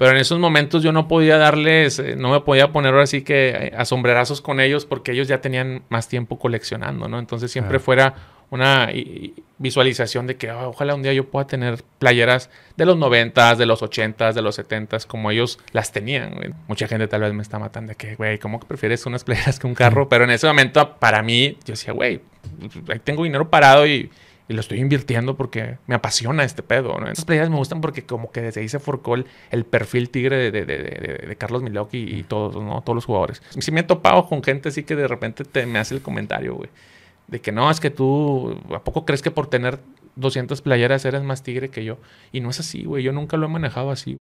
Pero en esos momentos yo no podía darles, eh, no me podía poner ahora sí que eh, a sombrerazos con ellos porque ellos ya tenían más tiempo coleccionando, ¿no? Entonces siempre fuera una visualización de que ah, ojalá un día yo pueda tener playeras de los 90 de los 80 de los 70 como ellos las tenían. Mucha gente tal vez me está matando de que, güey, ¿cómo que prefieres unas playeras que un carro? Pero en ese momento, para mí, yo decía, güey, ahí tengo dinero parado y, y, lo estoy invirtiendo porque me apasiona este pedo. ¿no? Estas playeras me gustan porque como que desde ahí se forcó el, perfil tigre de, de, de, Carlos Milok y, todos, ¿no? Todos los jugadores. Sí me he topado con gente así que de repente te, me hace el comentario, güey de que no, es que tú, ¿a poco crees que por tener 200 playeras eres más tigre que yo? Y no es así, güey, yo nunca lo he manejado así.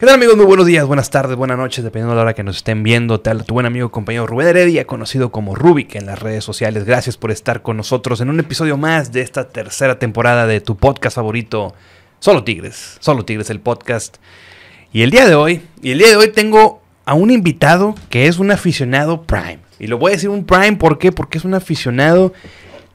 ¿Qué tal amigos? Muy buenos días, buenas tardes, buenas noches, dependiendo de la hora que nos estén viendo. Tal tu buen amigo compañero Rubén Heredia, conocido como Rubik en las redes sociales. Gracias por estar con nosotros en un episodio más de esta tercera temporada de tu podcast favorito, Solo Tigres. Solo Tigres, el podcast. Y el día de hoy, y el día de hoy tengo a un invitado que es un aficionado Prime. Y lo voy a decir un Prime, ¿por qué? Porque es un aficionado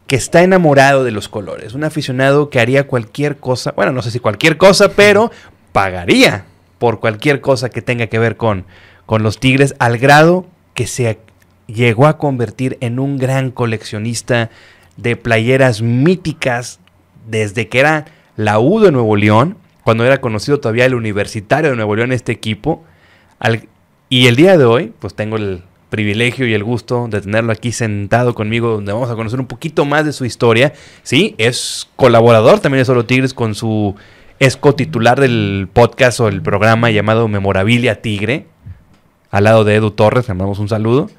que está enamorado de los colores. Un aficionado que haría cualquier cosa, bueno, no sé si cualquier cosa, pero pagaría por cualquier cosa que tenga que ver con, con los Tigres, al grado que se llegó a convertir en un gran coleccionista de playeras míticas desde que era la U de Nuevo León, cuando era conocido todavía el Universitario de Nuevo León, este equipo. y el día de hoy, pues tengo el, privilegio y el gusto de tenerlo aquí sentado conmigo, donde vamos a conocer un poquito más de su historia. Sí, es colaborador también de Solo Tigres con su es cotitular del podcast o el programa llamado Memorabilia Tigre, al lado de Edu Torres, le mandamos un saludo.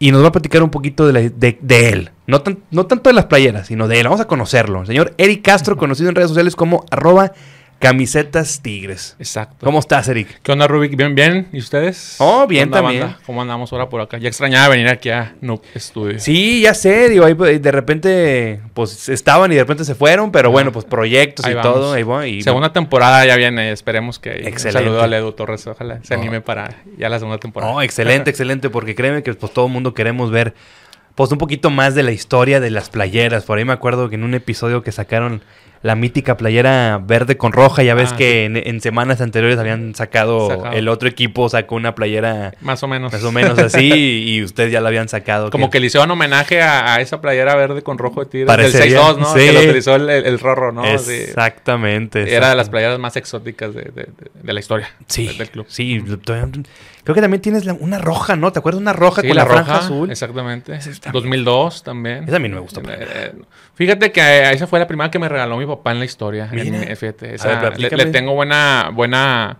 Y nos va a platicar un poquito de, él. No, no tanto de las playeras, sino de él. Vamos a conocerlo. señor Eric Castro, conocido en redes sociales como arroba Camisetas Tigres. Exacto. ¿Cómo estás, Eric? ¿Qué onda, Rubik? ¿Bien, bien? ¿Y ustedes? Oh, bien también. ¿Cómo andamos ahora por acá? Ya extrañaba venir aquí a Noob Studio. Sí, ya sé. Digo, ahí pues, de repente, pues estaban y de repente se fueron, pero bueno, pues proyectos y todo. Ahí segunda temporada ya viene. Esperemos que. Excelente. Un saludo a Ledo Torres. Ojalá se anime para ya la segunda temporada. Oh, excelente, excelente. Porque créeme que pues todo el mundo queremos ver pues un poquito más de la historia de las playeras. Por ahí me acuerdo que en un episodio que sacaron la mítica playera verde con roja. Ya ves ah, que en, semanas anteriores habían sacado, el otro equipo sacó una playera más o menos más o menos así y ustedes ya la habían sacado. Como que, le hicieron homenaje a, esa playera verde con rojo de tigre del 6-2, ¿no? Que lo utilizó el, Rorro, ¿no? Exactamente. Era de las playeras más exóticas de, la historia sí, del club. Sí, creo que también tienes una roja, ¿no? ¿Te acuerdas? Una roja con la, franja azul. Exactamente. 2002 también. Esa a mí no me gustó. Eh, eh, fíjate que esa fue la primera que me regaló mi papá en la historia. le, tengo buena, buena,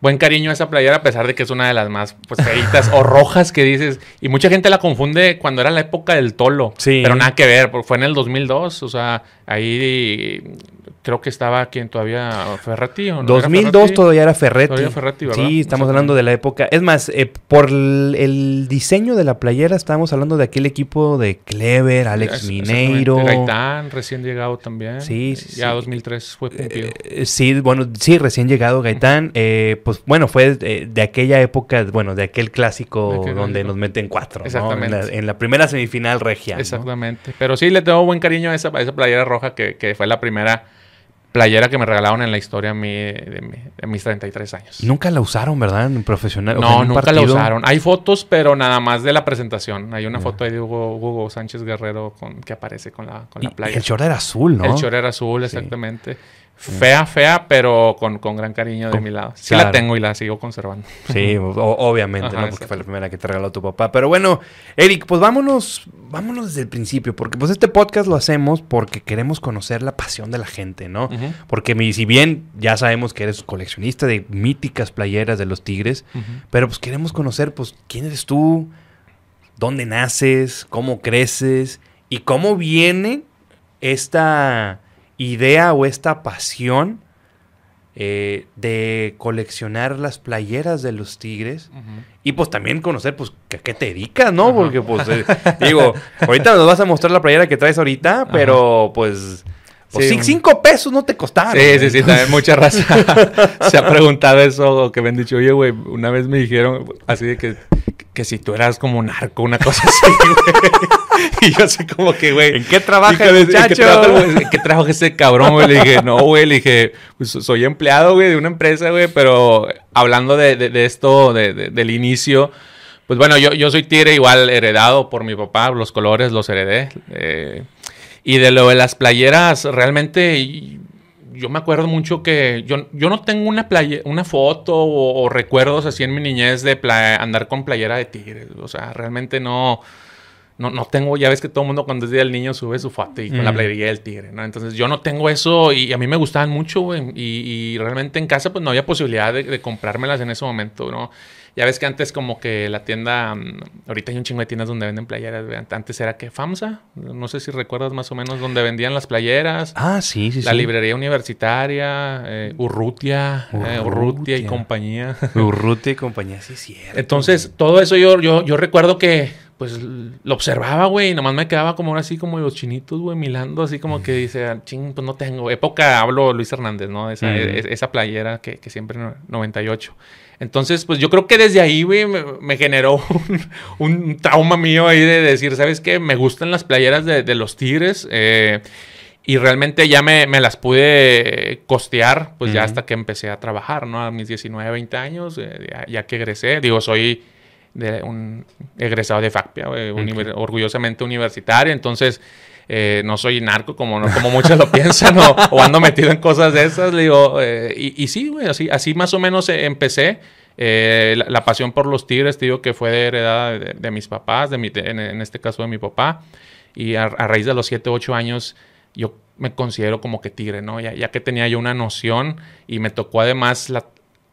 buen cariño a esa playera, a pesar de que es una de las más pues, feitas o rojas que dices. Y mucha gente la confunde cuando era la época del tolo. Sí. Pero nada que ver, porque fue en el 2002. O sea, ahí creo que aquí quien todavía Ferretti ¿o no 2002 todavía era Ferretti. Sí, estamos hablando de la época. Es más, eh, por el, diseño de la playera estábamos hablando de aquel equipo de Clever, Alex Mineiro. Gaitán, recién llegado también. Sí, sí Ya 2003 fue cumplido. Eh, sí, bueno, sí, recién llegado Gaitán. Eh, pues bueno, fue de, aquella época, bueno, de aquel clásico donde nos meten cuatro. Exactamente. En, la, primera semifinal regia. Exactamente. Pero sí, le tengo buen cariño a esa, esa playera roja que, que fue la primera playera que me regalaron en la historia de, mis 33 años. Nunca la usaron, ¿verdad? En profesional. No, nunca la usaron. Hay fotos, pero nada más de la presentación. Hay una foto de Hugo, Sánchez Guerrero con, que aparece con la, con la playera. El short era azul, ¿no? El short era azul, exactamente. Fea, fea, pero con, gran cariño de mi lado. Sí la tengo y la sigo conservando. Sí, obviamente, ¿no? Porque fue la primera que te regaló tu papá. Pero bueno, Eric, pues vámonos, vámonos desde el principio. Porque pues este podcast lo hacemos porque queremos conocer la pasión de la gente, ¿no? Porque si bien ya sabemos que eres coleccionista de míticas playeras de los Tigres, pero pues queremos conocer, pues, quién eres tú, dónde naces, cómo creces y cómo viene esta idea o esta pasión eh, de coleccionar las playeras de los Tigres y pues también conocer pues a qué te dedicas, ¿no? Porque pues eh, digo, ahorita nos vas a mostrar la playera que traes ahorita, pero pues Pues sí, cinco pesos no te costaron. Sí, sí, sí, también mucha raza se ha preguntado eso, o que me han dicho, oye, güey, una vez me dijeron así de que, que si tú eras como narco, una cosa así, güey. y yo así como que, güey. ¿En qué trabaja el muchacho? ¿En qué trabaja, ¿En qué trabaja ese cabrón, güey? Le dije, no, güey, le dije, pues soy empleado, güey, de una empresa, güey, pero hablando de, de, de esto, de, del inicio, pues bueno, yo, yo soy tigre igual heredado por mi papá, los colores los heredé. Eh, y de lo de las playeras, realmente yo me acuerdo mucho que yo, yo no tengo una, una foto o, recuerdos así en mi niñez de andar con playera de tigre. O sea, realmente no, no, no tengo, ya ves que todo el mundo cuando es día del niño sube su foto y con la playera del tigre, ¿no? Entonces yo no tengo eso y a mí me gustaban mucho, güey. Y, realmente en casa pues no había posibilidad de, de comprármelas en ese momento, ¿no? Ya ves que antes como que la tienda, mm, ahorita hay un chingo de tiendas donde venden playeras. Antes era que FAMSA, no sé si recuerdas más o menos donde vendían las playeras. Ah, sí, sí, la librería universitaria, eh, Urrutia, eh, Urrutia, y compañía. Urrutia y compañía, sí, cierto. Entonces, todo eso yo, yo, yo recuerdo que pues lo observaba, güey, y nomás me quedaba como así como los chinitos, güey, milando, así como que dice, ah, ching, pues no tengo. Época, hablo Luis Hernández, ¿no? Esa, e, esa playera que, que siempre 98. Entonces, pues yo creo que desde ahí, güey, me, generó un, trauma mío ahí de decir, ¿sabes qué? Me gustan las playeras de, los Tigres. Eh, y realmente ya me, las pude costear, pues ya hasta que empecé a trabajar, ¿no? A mis 19, 20 años, eh, ya, que egresé. Digo, soy de un egresado de FACPIA, orgullosamente universitario. Entonces, eh, no soy narco como, como muchos lo piensan o, ando metido en cosas de esas. Digo, eh, y, sí, güey, así, así más o menos eh, empecé. la, pasión por los tigres, te digo que fue heredada de, mis papás, de mi, en, este caso de mi papá. Y a, raíz de los 7, 8 años, yo me considero como que tigre, ¿no? Ya, ya que tenía yo una noción y me tocó además la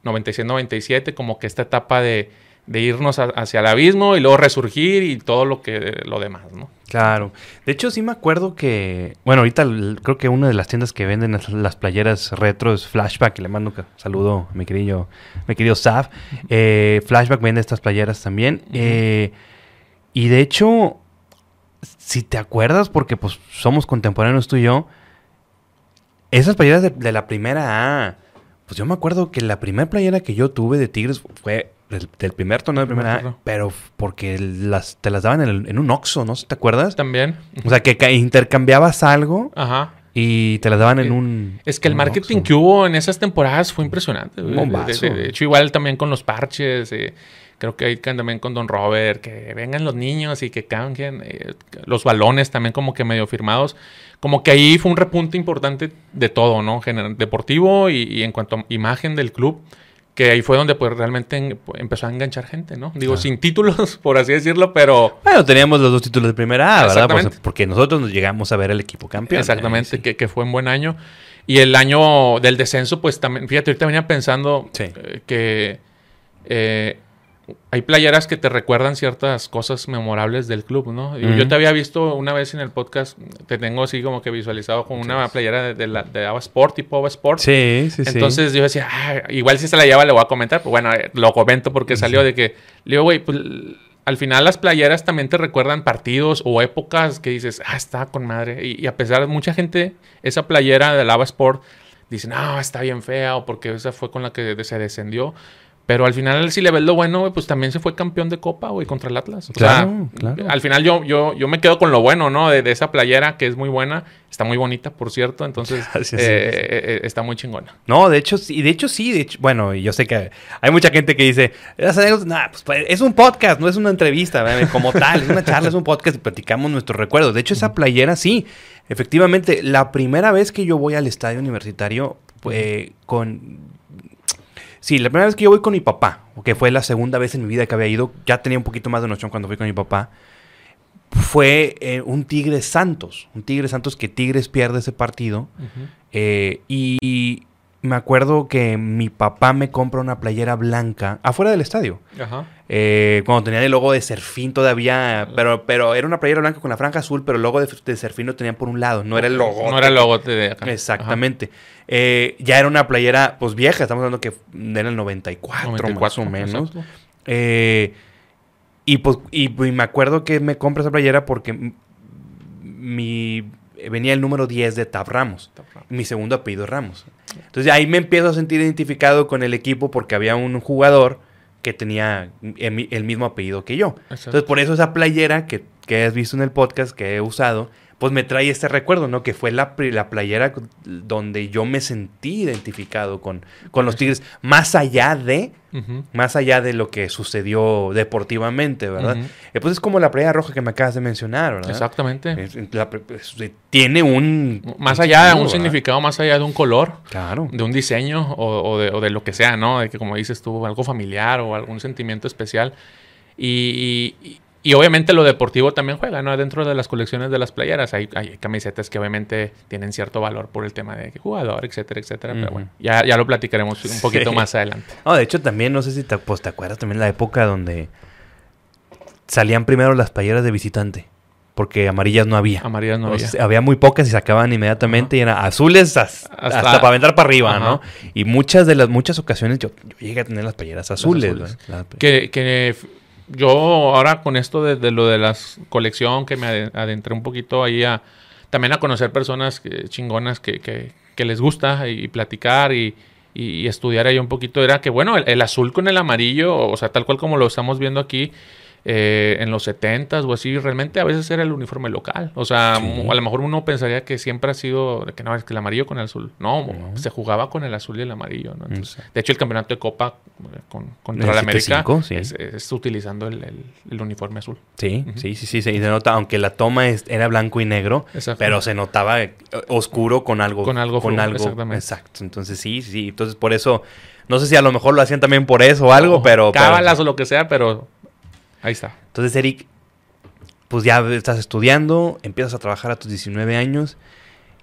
96-97, como que esta etapa de de irnos hacia el abismo y luego resurgir y todo lo que lo demás, ¿no? Claro. De hecho, sí me acuerdo que, bueno, ahorita creo que una de las tiendas que venden las playeras retro es Flashback, y le mando un saludo a mi querido, mi querido Saf. Eh, Flashback vende estas playeras también. Eh, y de hecho, si te acuerdas, porque pues somos contemporáneos tú y yo, esas playeras de, de la primera A, pues yo me acuerdo que la primera playera que yo tuve de Tigres fue del, primer torneo de primera pero porque las, te las daban en, un Oxxo, ¿no? ¿Te acuerdas? También. O sea, que, intercambiabas algo Ajá. y te las daban en un... Es que el marketing que hubo en esas temporadas fue impresionante. De, hecho, igual también con los parches. Eh, creo que ahí también con Don Robert, que vengan los niños y que cambien. Eh, los balones también como que medio firmados. Como que ahí fue un repunte importante de todo, ¿no? deportivo y en cuanto a imagen del club que ahí fue donde pues realmente empezó a enganchar gente, ¿no? Digo, sin títulos, por así decirlo, pero... Bueno, teníamos los dos títulos de primera A, ¿verdad? Pues, porque nosotros nos llegamos a ver el equipo campeón. Exactamente, que, fue un buen año. Y el año del descenso, pues también, fíjate, ahorita venía pensando eh, que eh, hay playeras que te recuerdan ciertas cosas memorables del club, ¿no? Yo te había visto una vez en el podcast, te tengo así como que visualizado con una playera de, la, de Ava Sport, tipo Ava Sport. Sí, sí, sí. Entonces yo decía, ah, igual si se la lleva le voy a comentar, pues bueno, eh, lo comento porque salió de que, le digo, güey, pues al final las playeras también te recuerdan partidos o épocas que dices, ah, está con madre. Y, a pesar de mucha gente, esa playera de Ava Sport, dice, no, está bien fea o porque esa fue con la que se descendió. Pero al final, si le ves lo bueno, pues también se fue campeón de Copa, güey, contra el Atlas. claro, claro. Al final yo, yo, yo me quedo con lo bueno, ¿no? De, esa playera que es muy buena. Está muy bonita, por cierto. Entonces, eh, eh, está muy chingona. No, de hecho, sí. De hecho, sí. De hecho, bueno, yo sé que hay mucha gente que dice, nah, pues, pues, es un podcast, no es una entrevista, como tal. Es una charla, es un podcast y platicamos nuestros recuerdos. De hecho, esa playera, sí. Efectivamente, la primera vez que yo voy al estadio universitario, pues, con Sí, la primera vez que yo voy con mi papá, que fue la segunda vez en mi vida que había ido, ya tenía un poquito más de noción cuando fui con mi papá, fue eh, un Tigres Santos. Un Tigres Santos que Tigres pierde ese partido. Eh, y me acuerdo que mi papá me compra una playera blanca afuera del estadio. Ajá. Eh, cuando tenía el logo de Serfín todavía, pero, pero era una playera blanca con la franja azul, pero el logo de, Serfín lo tenían por un lado, no era el logo. No era el logo de acá. Exactamente. Eh, ya era una playera, pues vieja, estamos hablando que era el 94, más o menos. Eh, y pues y, me acuerdo que me compra esa playera porque mi venía el número 10 de Tab Ramos. Mi segundo apellido Ramos. Entonces ahí me empiezo a sentir identificado con el equipo porque había un jugador que tenía el, mismo apellido que yo. Entonces por eso esa playera que, que has visto en el podcast, que he usado, pues me trae este recuerdo, ¿no? Que fue la, la playera donde yo me sentí identificado con, con los Tigres, más allá de, más allá de lo que sucedió deportivamente, ¿verdad? Eh, pues es como la playera roja que me acabas de mencionar, ¿verdad? Exactamente. Tiene un... Más allá de un significado, más allá de un color, claro. de un diseño o, de, o, de, lo que sea, ¿no? De que como dices tú, algo familiar o algún sentimiento especial. y y obviamente lo deportivo también juega, ¿no? Dentro de las colecciones de las playeras hay, hay camisetas que obviamente tienen cierto valor por el tema de jugador, etcétera, etcétera. Pero bueno, ya, ya lo platicaremos un poquito más adelante. No, de hecho también, no sé si te, pues, te acuerdas también la época donde salían primero las playeras de visitante. Porque amarillas no había. Amarillas no había. había muy pocas y se acababan inmediatamente y eran azules hasta, para aventar para arriba, ¿no? Y muchas de las muchas ocasiones yo, llegué a tener las playeras azules. Que, que yo ahora con esto de, lo de la colección, que me adentré un poquito ahí a también a conocer personas chingonas que, que, les gusta y, platicar y, y, estudiar ahí un poquito, era que bueno, el, azul con el amarillo, o sea, tal cual como lo estamos viendo aquí, eh, en los 70s o así, realmente a veces era el uniforme local. O sea, a lo mejor uno pensaría que siempre ha sido, que no, es que el amarillo con el azul. No, se jugaba con el azul y el amarillo. ¿no? de hecho, el campeonato de Copa eh, con, contra la América es, utilizando el, uniforme azul. Sí, sí, sí, sí, se nota, aunque la toma era blanco y negro, pero se notaba eh, oscuro con algo. Con algo, con algo. Exacto. Entonces, sí, sí. Entonces, por eso, no sé si a lo mejor lo hacían también por eso o algo, pero. Cábalas o lo que sea, pero Ahí está. Entonces, Eric, pues ya estás estudiando, empiezas a trabajar a tus 19 años.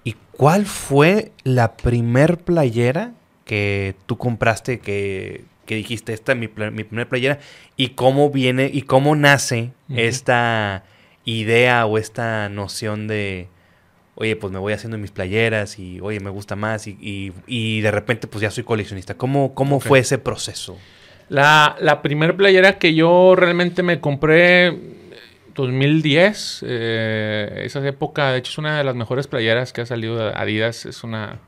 ¿Y cuál fue la primer playera que tú compraste que, dijiste, esta es mi, mi primer playera? ¿Y cómo viene y cómo nace esta idea o esta noción de, oye, pues me voy haciendo mis playeras y, oye, me gusta más y, y, de repente pues ya soy coleccionista? ¿Cómo, cómo fue ese proceso? La, la primera playera que yo realmente me compré 2010, eh, esa época, de hecho es una de las mejores playeras que ha salido de Adidas, es una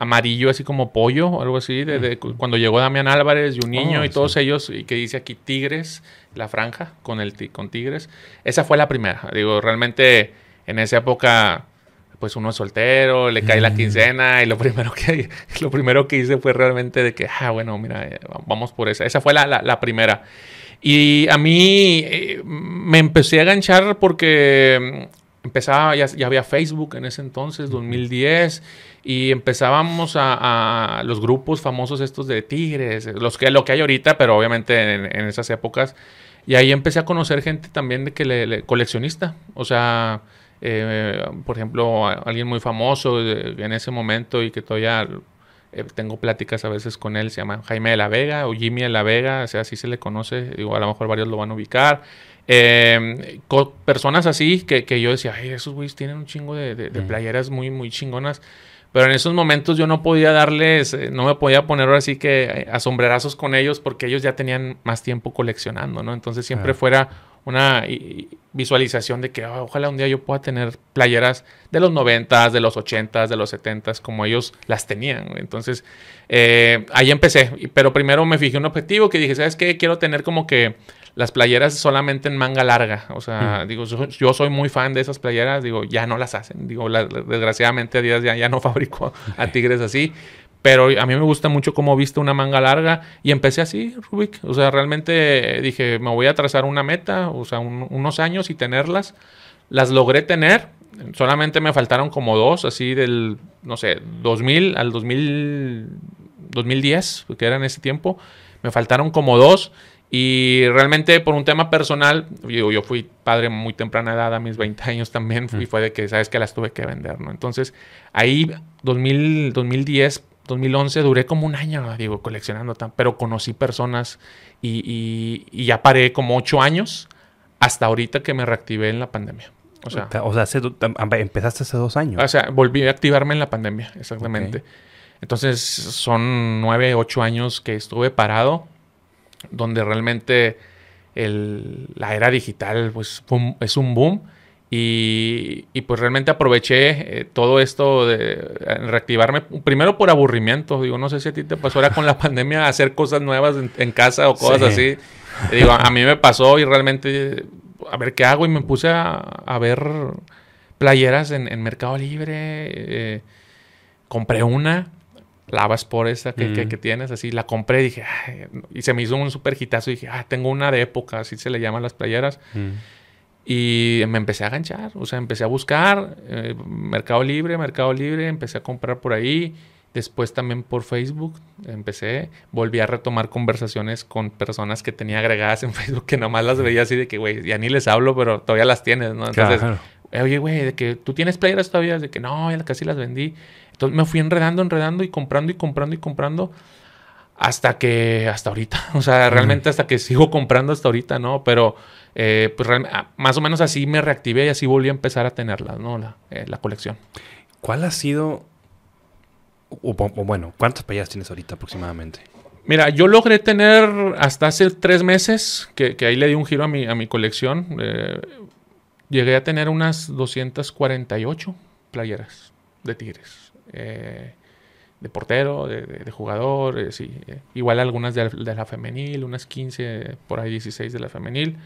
amarillo así como pollo o algo así, de, cuando llegó Damián Álvarez y un niño oh, y todos ellos, y que dice aquí Tigres, la franja con, el, con Tigres, esa fue la primera, digo, realmente en esa época pues uno es soltero, le cae la mm. quincena y lo primero que lo primero que hice fue realmente de que, ah, bueno, mira, eh, vamos por esa. Esa fue la, primera. Y a mí eh, me empecé a ganchar porque mm, empezaba, ya, había Facebook en ese entonces, 2010, y empezábamos a, los grupos famosos estos de Tigres, los que, lo que hay ahorita, pero obviamente en, esas épocas. Y ahí empecé a conocer gente también de que le coleccionista. O sea, eh, por ejemplo, alguien muy famoso en ese momento y que todavía eh, tengo pláticas a veces con él, se llama Jaime de la Vega o Jimmy de la Vega, o sea, así se le conoce, digo, a lo mejor varios lo van a ubicar. Eh, personas así que, que, yo decía, ay, esos güeyes tienen un chingo de, de, playeras muy, muy chingonas. Pero en esos momentos yo no podía darles, no me podía poner así que a sombrerazos con ellos porque ellos ya tenían más tiempo coleccionando, ¿no? Entonces siempre fuera una visualización de que ah, ojalá un día yo pueda tener playeras de los 90 de los 80 de los 70 como ellos las tenían. Entonces, eh, ahí empecé. Pero primero me fijé un objetivo que dije, ¿sabes qué? Quiero tener como que las playeras solamente en manga larga. O sea, digo, yo, soy muy fan de esas playeras. Digo, ya no las hacen. Digo, desgraciadamente a días ya, ya no fabrico a tigres así. Pero a mí me gusta mucho cómo viste una manga larga y empecé así, Rubik. O sea, realmente dije, me voy a trazar una meta, o sea, unos años y tenerlas. Las logré tener, solamente me faltaron como dos, así del, no sé, 2000 al 2000, 2010, que era en ese tiempo. Me faltaron como dos y realmente por un tema personal, yo, yo fui padre muy temprana edad, a mis 20 años también, y fue de que, sabes que las tuve que vender, ¿no? Entonces, ahí, 2000, 2010 2011 duré como un año, digo, coleccionando, pero conocí personas y, ya paré como ocho años hasta ahorita que me reactivé en la pandemia. O sea, o sea empezaste hace dos años. O sea, volví a activarme en la pandemia, exactamente. Entonces son nueve, ocho años que estuve parado, donde realmente el, la era digital pues, es un boom Y, y, pues realmente aproveché eh, todo esto de reactivarme, primero por aburrimiento, digo, no sé si a ti te pasó ahora con la pandemia hacer cosas nuevas en, casa o cosas así. digo, a, mí me pasó y realmente, a ver qué hago y me puse a, a ver playeras en, en Mercado Libre, eh, compré una, lavas por esa que, que, tienes, así, la compré y dije, y se me hizo un super hitazo y dije, ah, tengo una de época, así se le llaman las playeras. Y me empecé a ganchar, o sea, empecé a buscar eh, Mercado Libre, Mercado Libre, empecé a comprar por ahí. Después también por Facebook empecé, volví a retomar conversaciones con personas que tenía agregadas en Facebook que nomás las veía así de que, güey, ya ni les hablo, pero todavía las tienes, ¿no? Entonces, oye, güey, de que tú tienes playeras todavía, de que no, ya casi las vendí. Entonces me fui enredando, enredando y comprando y comprando y comprando hasta que, hasta ahorita, o sea, realmente hasta que sigo comprando hasta ahorita, ¿no? Pero eh, pues ah, más o menos así me reactivé y así volví a empezar a tenerlas, ¿no? La, eh, la colección. ¿Cuál ha sido, o, bueno, cuántas playeras tienes ahorita aproximadamente? Mira, yo logré tener hasta hace tres meses, que, que ahí le di un giro a mi, a mi colección, eh, llegué a tener unas 248 playeras de Tigres. Eh, de portero, de, jugador, eh, eh, igual algunas de, la femenil, unas 15, por ahí 16 de la femenil.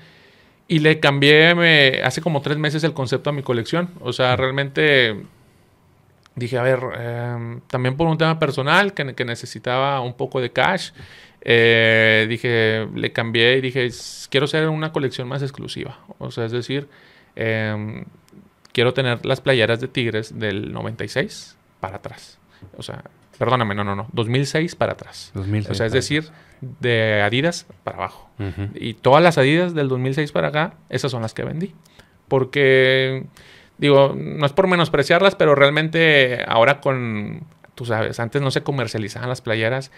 Y le cambié hace como tres meses el concepto a mi colección. O sea, realmente dije, a ver, em, también por un tema personal que, que, necesitaba un poco de cash, dije, le cambié y dije, quiero ser una colección más exclusiva. O sea, es decir, em, quiero tener las playeras de Tigres del 96 para atrás. O sea, perdóname, no, no, no. 2006 para atrás. 2006 o sea, es decir, de Adidas para abajo. Y todas las Adidas del 2006 para acá, esas son las que vendí. Porque, digo, no es por menospreciarlas, pero realmente ahora con tú sabes, antes no se comercializaban las playeras.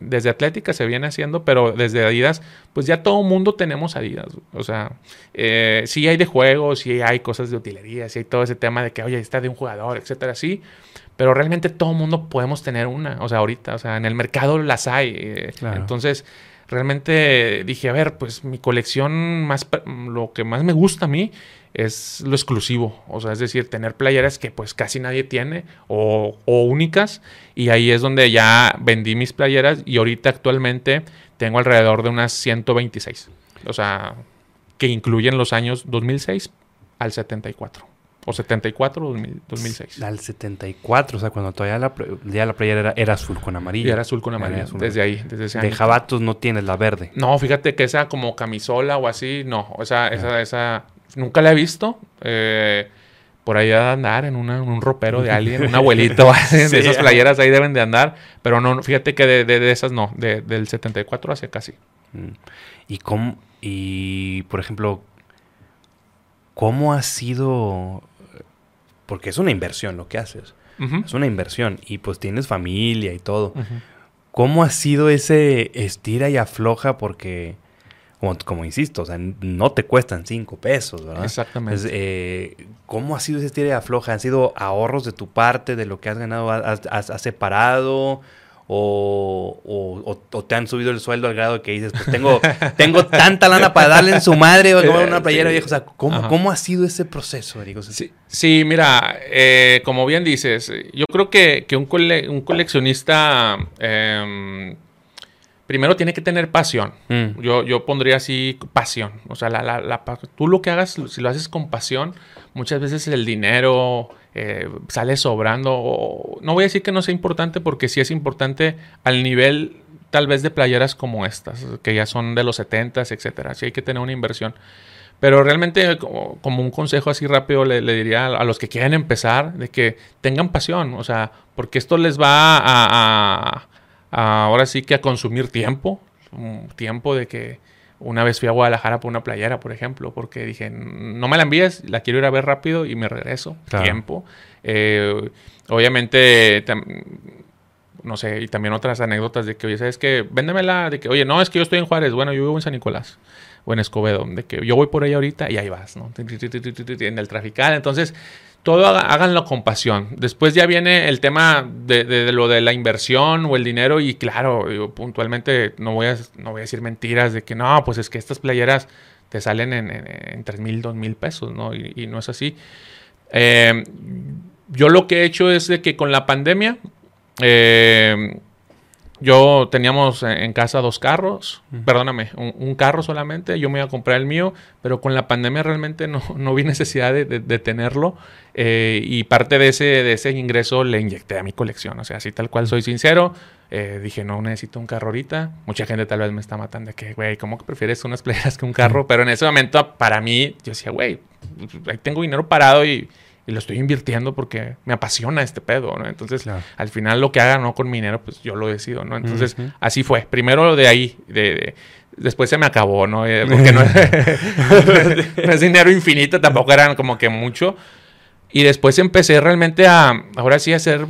desde Atlética se viene haciendo, pero desde Adidas, pues ya todo mundo tenemos Adidas. O sea, eh, sí hay de juegos, sí hay cosas de utilería, sí hay todo ese tema de que, oye, está de un jugador, etcétera, sí. Pero realmente todo mundo podemos tener una. O sea, ahorita, o sea, en el mercado las hay. Eh, entonces, realmente dije, a ver, pues mi colección más, lo que más me gusta a mí es lo exclusivo. O sea, es decir, tener playeras que pues casi nadie tiene o, únicas. Y ahí es donde ya vendí mis playeras y ahorita actualmente tengo alrededor de unas 126. O sea, que incluyen los años 2006 al 74. O 74 o 2006. Al 74, o sea, cuando todavía la, ya la playera era, azul con amarillo. era azul con amarillo, desde ahí, desde ese De jabatos no tienes la verde. No, fíjate que esa como camisola o así, no. O sea, esa, esa Nunca la he visto. Eh, por ahí a andar en, un ropero de alguien, un abuelito, de esas playeras ahí deben de andar. Pero no, fíjate que de, esas no, del 74 hacia casi. Mm. ¿Y cómo, y por ejemplo, cómo ha sido? Porque es una inversión lo que haces. Es una inversión y pues tienes familia y todo. ¿Cómo ha sido ese estira y afloja? Porque como, insisto, o sea, no te cuestan cinco pesos, ¿verdad? Exactamente. Eh, ¿Cómo ha sido ese estira de afloja? ¿Han sido ahorros de tu parte, de lo que has ganado? ¿Has, separado? O, te han subido el sueldo al grado que dices, pues tengo, tengo tanta lana para darle en su madre o una playera vieja. O sea, ¿cómo, ha sido ese proceso, Eric? sí, sí, mira, eh, como bien dices, yo creo que, un, un, coleccionista em, primero tiene que tener pasión. Mm. Yo, yo pondría así pasión. O sea, la, la, tú lo que hagas, si lo haces con pasión, muchas veces el dinero eh, sale sobrando. no voy a decir que no sea importante porque sí es importante al nivel tal vez de playeras como estas, que ya son de los 70s, etcétera. Sí hay que tener una inversión. Pero realmente, como, un consejo así rápido, le, diría a, los que quieren empezar, de que tengan pasión, o sea, porque esto les va a ahora sí que a consumir tiempo, tiempo de que una vez fui a Guadalajara por una playera, por ejemplo, porque dije, no me la envíes, la quiero ir a ver rápido y me regreso. Tiempo. Eh, obviamente, no sé, y también otras anécdotas de que, oye, ¿sabes qué? Véndemela, de que, oye, no, es que yo estoy en Juárez, bueno, yo vivo en San Nicolás o en Escobedo, de que yo voy por ahí ahorita y ahí vas, ¿no? En el trafical. Entonces, todo háganlo con pasión. Después ya viene el tema de, lo de la inversión o el dinero y claro, puntualmente no voy, a, no voy a decir mentiras de que no, pues es que estas playeras te salen en, 3 mil, 2 mil pesos, ¿no? Y, no es así. Eh, yo lo que he hecho es de que con la pandemia, eh, yo teníamos en casa dos carros, perdóname, un, carro solamente, yo me iba a comprar el mío, pero con la pandemia realmente no, no vi necesidad de, tenerlo eh, y parte de ese, de ese ingreso le inyecté a mi colección, o sea, así tal cual soy sincero, eh, dije, no necesito un carro ahorita, mucha gente tal vez me está matando de que, güey, ¿cómo que prefieres unas playeras que un carro? Pero en ese momento, para mí, yo decía, güey, ahí tengo dinero parado y y lo estoy invirtiendo porque me apasiona este pedo, ¿no? Entonces, al final lo que haga no con mi dinero, pues yo lo decido, ¿no? Entonces, así fue. Primero de ahí, de, después se me acabó, ¿no? Eh, porque no, es dinero infinito, tampoco eran como que mucho. Y después empecé realmente a, ahora sí, a ser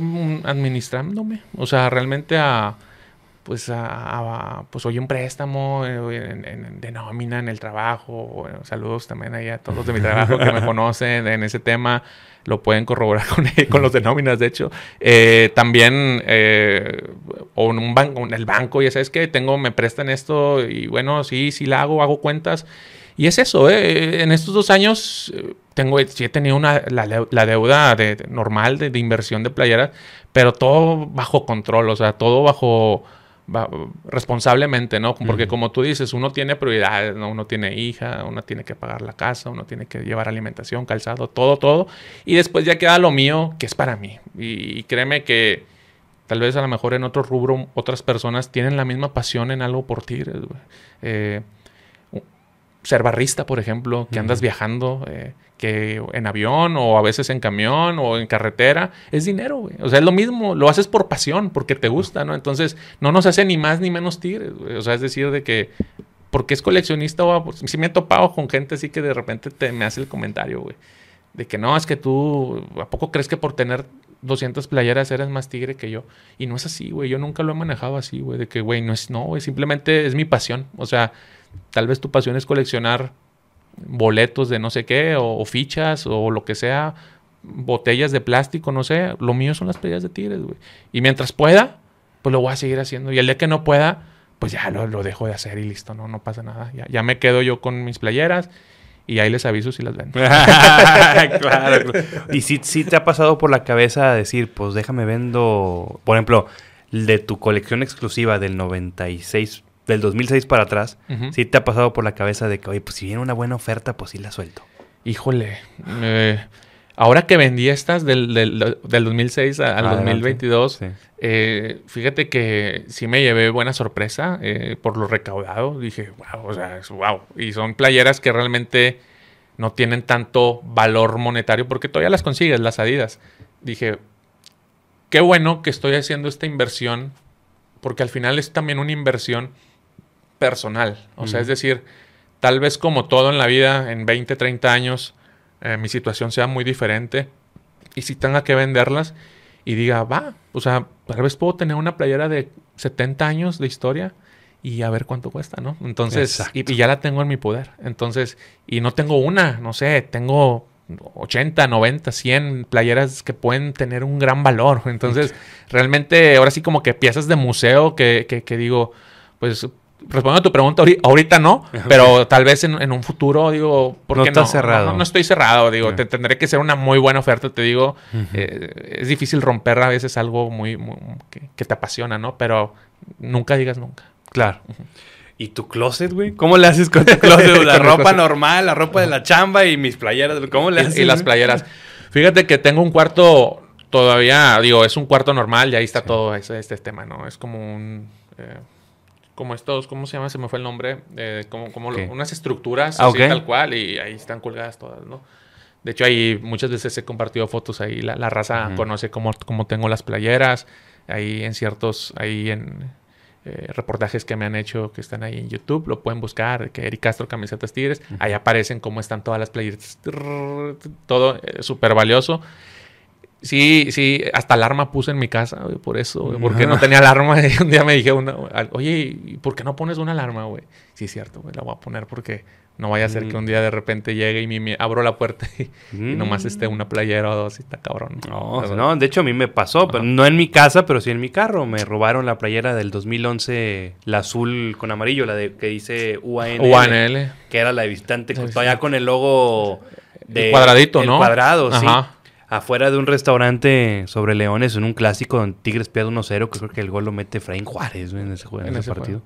administrándome, o sea, realmente a pues, a, pues hoy un préstamo eh, de nómina en el trabajo. saludos también ahí a todos de mi trabajo que me conocen en ese tema. Lo pueden corroborar con, con los de nóminas, de hecho. Eh, también, eh, o en un banco, en el banco, ya sabes que tengo, me prestan esto y bueno, sí, sí la hago, hago cuentas. Y es eso, en estos dos años tengo, sí he tenido una, la, deuda de, normal de, de inversión de playeras, pero todo bajo control, o sea, todo bajo responsablemente, ¿no? Porque como tú dices, uno tiene prioridades, ¿no? Uno tiene hija, uno tiene que pagar la casa, uno tiene que llevar alimentación, calzado, todo, todo. Y después ya queda lo mío, que es para mí. Y, créeme que tal vez a lo mejor en otro rubro otras personas tienen la misma pasión en algo por ti. Eh, ser barrista, por ejemplo, que andas viajando, eh, en avión o a veces en camión o en carretera, es dinero, güey. O sea, es lo mismo, lo haces por pasión, porque te gusta, ¿no? Entonces, no nos hace ni más ni menos tigres, güey. O sea, es decir, de que, porque es coleccionista o si me he topado con gente así que de repente te, me hace el comentario, güey. De que no, es que tú, ¿a poco crees que por tener 200 playeras eres más tigre que yo? Y no es así, güey. Yo nunca lo he manejado así, güey. De que, güey, no es, no, güey. Simplemente es mi pasión. O sea, tal vez tu pasión es coleccionar boletos de no sé qué, o, fichas, o lo que sea, botellas de plástico, no sé. Lo mío son las playeras de Tigres, güey. Y mientras pueda, pues lo voy a seguir haciendo. Y el día que no pueda, pues ya lo, dejo de hacer y listo, no, no pasa nada. Ya, ya me quedo yo con mis playeras y ahí les aviso si las ven. claro, Y si, si te ha pasado por la cabeza decir, pues déjame vendo, por ejemplo, de tu colección exclusiva del 96 del 2006 para atrás, ¿sí te ha pasado por la cabeza de que, oye, pues si viene una buena oferta, pues sí la suelto? Híjole, ahora que vendí estas del, del, 2006 al 2022, eh, fíjate que sí me llevé buena sorpresa eh, por lo recaudado. Dije, wow, o sea, wow. Y son playeras que realmente no tienen tanto valor monetario porque todavía las consigues, las Adidas. Dije, qué bueno que estoy haciendo esta inversión porque al final es también una inversión personal. O sea, es decir, tal vez como todo en la vida, en 20, 30 años, eh, mi situación sea muy diferente. Y si tenga que venderlas y diga, va, o sea, tal vez puedo tener una playera de 70 años de historia y a ver cuánto cuesta, ¿no? Entonces, y, y, ya la tengo en mi poder. Entonces, y no tengo una, no sé, tengo 80, 90, 100 playeras que pueden tener un gran valor. Entonces, realmente, ahora sí como que piezas de museo que, que, que digo, pues respondiendo a tu pregunta, ahorita no, pero tal vez en, un futuro, digo, ¿por no qué no? cerrado. No, estoy cerrado, digo, tendré que ser una muy buena oferta, te digo. Eh, es difícil romper a veces algo muy, que, te apasiona, ¿no? Pero nunca digas nunca. Claro. ¿Y tu closet, güey? ¿Cómo le haces con tu closet? la ropa normal, la ropa de la chamba y mis playeras. ¿Cómo le haces? Y, las playeras. Fíjate que tengo un cuarto todavía, digo, es un cuarto normal y ahí está todo este, este tema, ¿no? Es como un... Eh, como estos, ¿cómo se llama? Se me fue el nombre, eh, como, como unas estructuras ah, así tal cual y ahí están colgadas todas, ¿no? De hecho, ahí muchas veces he compartido fotos ahí, la, raza conoce cómo, cómo, tengo las playeras, ahí en ciertos, ahí en eh, reportajes que me han hecho que están ahí en YouTube, lo pueden buscar, que Eric Castro Camisetas Tigres, ahí aparecen cómo están todas las playeras, todo eh, súper valioso. Sí, sí, hasta alarma puse en mi casa, güey, por eso, güey, porque no tenía alarma. Y un día me dije, una, oye, ¿y ¿por qué no pones una alarma, güey? Sí, es cierto, güey, la voy a poner porque no vaya a ser que un día de repente llegue y me, abro la puerta y, nomás esté una playera o dos y está cabrón. No, no, de hecho a mí me pasó, pero no en mi casa, pero sí en mi carro. Me robaron la playera del 2011, la azul con amarillo, la de que dice UANL. UANL. Que era la de visitante, todavía con el logo de... cuadradito, ¿no? cuadrado, sí. Afuera de un restaurante sobre Leones, en un clásico, donde Tigres pierde 1-0, que creo que el gol lo mete Efraín Juárez en ese, en ese, partido.